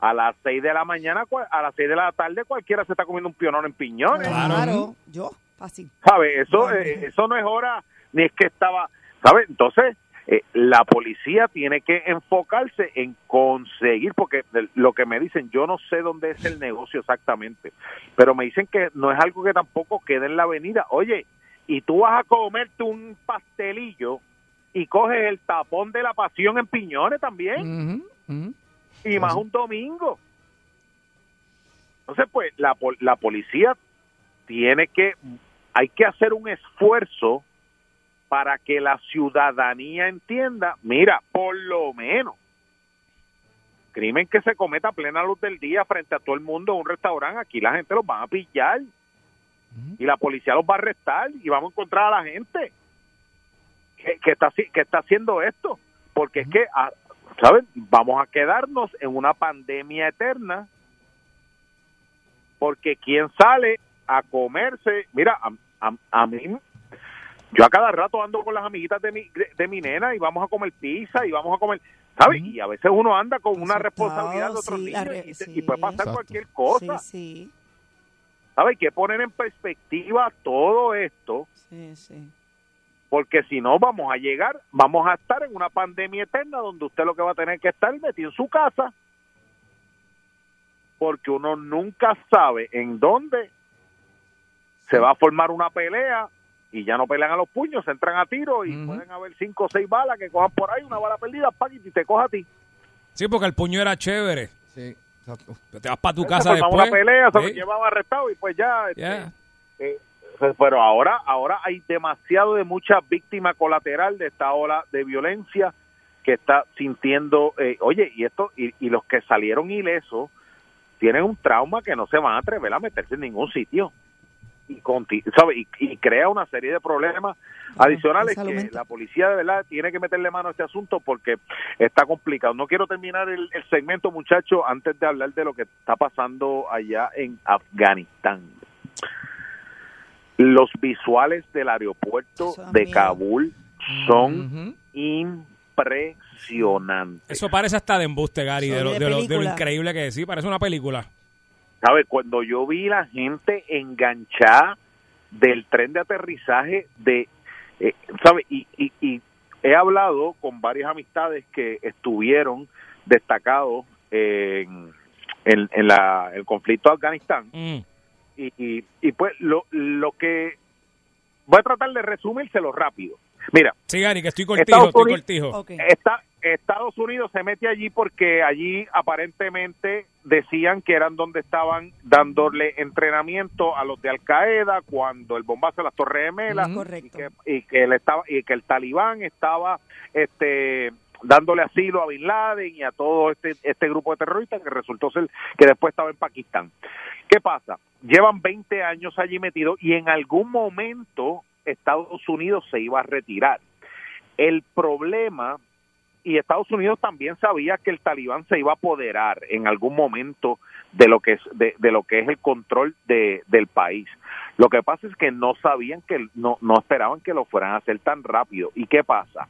a las seis de la mañana, a las seis de la tarde cualquiera se está comiendo un pionón en piñones. Claro, yo, fácil. ¿Sabes? Eso, eh, eso no es hora, ni es que estaba, ¿sabes? Entonces, eh, la policía tiene que enfocarse en conseguir, porque lo que me dicen, yo no sé dónde es el negocio exactamente, pero me dicen que no es algo que tampoco quede en la avenida. Oye, y tú vas a comerte un pastelillo y coges el tapón de la pasión en piñones también, y más un domingo. Entonces, pues, la, la policía tiene que, hay que hacer un esfuerzo para que la ciudadanía entienda, mira, por lo menos, crimen que se cometa a plena luz del día frente a todo el mundo en un restaurante, aquí la gente los va a pillar y la policía los va a arrestar y vamos a encontrar a la gente que, que está, que está haciendo esto, porque es que, ah, ¿saben? Vamos a quedarnos en una pandemia eterna porque quien sale a comerse, mira, a, a- a mí, yo a cada rato ando con las amiguitas de mi, de, de mi nena y vamos a comer pizza y vamos a comer, ¿sabes? Y a veces uno anda con una responsabilidad de otros sí, niños re- y, se- sí. y puede pasar Exacto. cualquier cosa, Sí, sí, ¿sabes? Hay que poner en perspectiva todo esto sí, sí. porque si no vamos a llegar, vamos a estar en una pandemia eterna donde usted lo que va a tener que estar metido en su casa, porque uno nunca sabe en dónde se va a formar una pelea y ya no pelean a los puños, se entran a tiro y pueden haber cinco o seis balas que cojan por ahí, una bala perdida, pa, y te coja a ti. Sí, porque el puño era chévere. Sí, exacto. Te vas para tu casa después. una pelea, se lo Sí. llevaba arrestado y pues ya... este, Ya. eh, pero ahora ahora hay demasiado de mucha víctima colateral de esta ola de violencia que está sintiendo eh, oye y esto y, y los que salieron ilesos tienen un trauma que no se van a atrever a meterse en ningún sitio y, ¿sabe? y, y crea una serie de problemas adicionales en salud que la policía de verdad tiene que meterle mano a este asunto porque está complicado. No quiero terminar el, el segmento, muchachos, antes de hablar de lo que está pasando allá en Afganistán. Los visuales del aeropuerto Eso de. Kabul son impresionantes. Eso parece hasta de embuste, Gary, de lo, de lo- de lo increíble que es. Sí, parece una película. ¿Sabes? Cuando yo vi la gente enganchada del tren de aterrizaje de, eh, ¿sabes? Y, y, y he hablado con varias amistades que estuvieron destacados en, en, en la, el conflicto de Afganistán. Mm. Y, y, y pues lo, lo que... Voy a tratar de resumírselo rápido. Mira, Sí, Gary, que estoy cortijo, estoy cortijo. Está, Estados Unidos se mete allí porque allí aparentemente decían que eran donde estaban dándole entrenamiento a los de Al Qaeda cuando el bombazo de las Torres Gemelas Ujú. y que, y que él estaba y que el Talibán estaba este dándole asilo a Bin Laden y a todo este este grupo de terroristas que resultó ser que después estaba en Pakistán. ¿Qué pasa? Llevan 20 años allí metidos y en algún momento Estados Unidos se iba a retirar. El problema, y Estados Unidos también sabía que el talibán se iba a apoderar en algún momento de lo que es, de, lo que es el control de, del país. Lo que pasa es que no sabían que, no, no esperaban que lo fueran a hacer tan rápido. ¿Y qué pasa?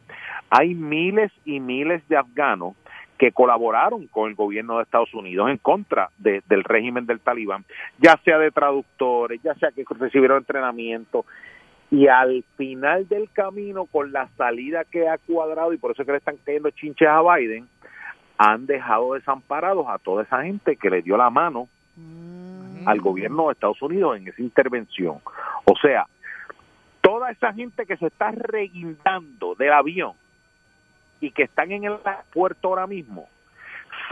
Hay miles y miles de afganos que colaboraron con el gobierno de Estados Unidos en contra de- del régimen del talibán, ya sea de traductores, ya sea que recibieron entrenamiento, y al final del camino con la salida que ha cuadrado y por eso es que le están cayendo chinches a Biden han dejado desamparados a toda esa gente que le dio la mano al gobierno de Estados Unidos en esa intervención. O sea toda esa gente que se está reguindando del avión y que están en el aeropuerto ahora mismo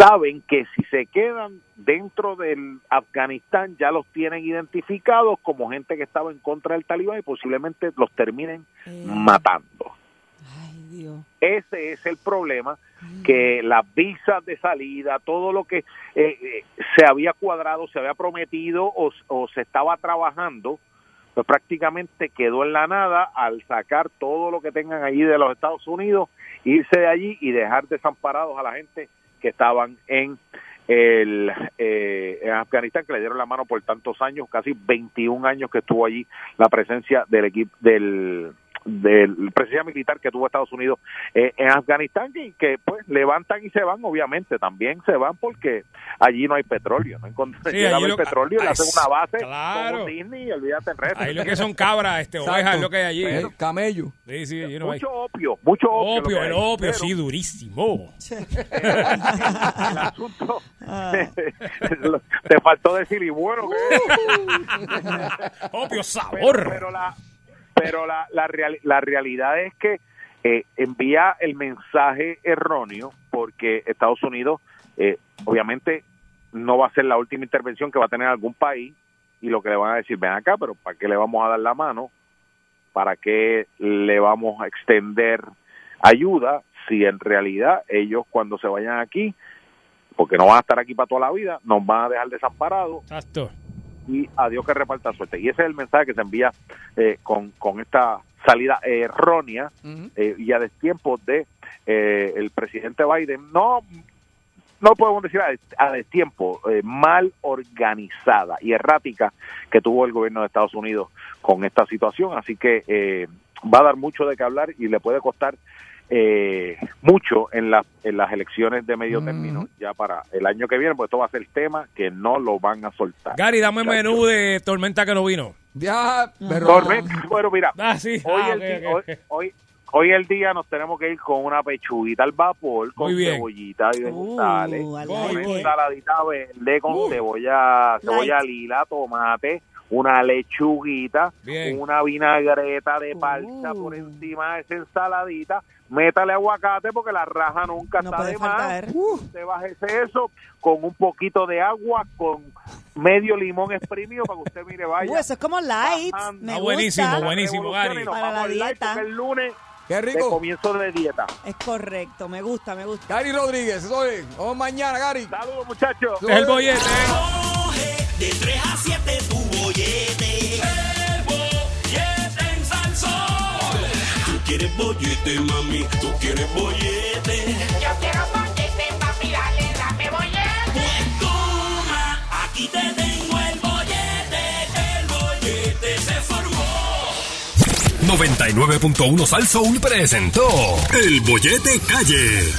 saben que si se quedan dentro del Afganistán ya los tienen identificados como gente que estaba en contra del talibán y posiblemente los terminen matando. Ese es el problema, que las visas de salida, todo lo que eh, eh, se había cuadrado, se había prometido o, o se estaba trabajando, pues prácticamente quedó en la nada al sacar todo lo que tengan allí de los Estados Unidos, irse de allí y dejar desamparados a la gente que estaban en el eh, en Afganistán que le dieron la mano por tantos años, casi 21 años que estuvo allí la presencia del equipo del del presencia militar que tuvo Estados Unidos eh, en Afganistán y que pues levantan y se van obviamente también se van porque allí no hay petróleo no encuentran Sí, el petróleo y le ah, hacen una base claro. como Disney y olvídate el resto Ahí lo que son cabras, este, ovejas, es lo que hay allí. Eh, camello. Sí, sí, allí no hay. mucho opio mucho opio, Opio, el hay. opio, Pero sí, durísimo. el asunto te faltó decir y bueno que opio sabor pero, pero la pero la la, real- la realidad es que eh, envía el mensaje erróneo porque Estados Unidos eh, obviamente no va a ser la última intervención que va a tener algún país y lo que le van a decir ven acá pero para qué le vamos a dar la mano para qué le vamos a extender ayuda si en realidad ellos cuando se vayan aquí porque no van a estar aquí para toda la vida nos van a dejar desamparados Exacto. Y a Dios que reparta suerte. Y ese es el mensaje que se envía eh, con, con esta salida errónea eh, y a destiempo de eh, el presidente Biden. No, no podemos decir a, des- a destiempo, eh, mal organizada y errática que tuvo el gobierno de Estados Unidos con esta situación. Así que eh, va a dar mucho de qué hablar y le puede costar eh, mucho en, las en las elecciones de medio término ya para el año que viene, pues esto va a ser tema que no lo van a soltar. Gary, dame menú de tormenta que no vino. Ya, Tormenta, bueno, mira, Ah, sí. hoy, Ah, el hoy, hoy, hoy el día nos tenemos que ir con una pechuguita al vapor, con cebollita y vegetales, I con ensaladita verde con cebolla, cebolla lila, tomate, una lechuguita, Bien. una vinagreta de parcha por encima de esa ensaladita, métale aguacate porque la raja nunca está de más, te bájese eso con un poquito de agua, con medio limón exprimido para que usted mire vaya. Uh, eso es como light. Me Ah, gusta. buenísimo, buenísimo, Gary. Para la dieta. el lunes Qué de rico. comienzo de dieta. Es correcto, me gusta, me gusta. Gary Rodríguez, eso es. Vamos mañana, Gary. Saludos, muchachos. Es el bollete. De 3 a 7 tu bollete quieres bollete, mami. Tú quieres bollete. Yo quiero bollete, papi, dale, dame bollete. Pues toma, aquí te tengo el bollete. El bollete se formó. 99.1 Sal Soul presentó El Bollete Calle.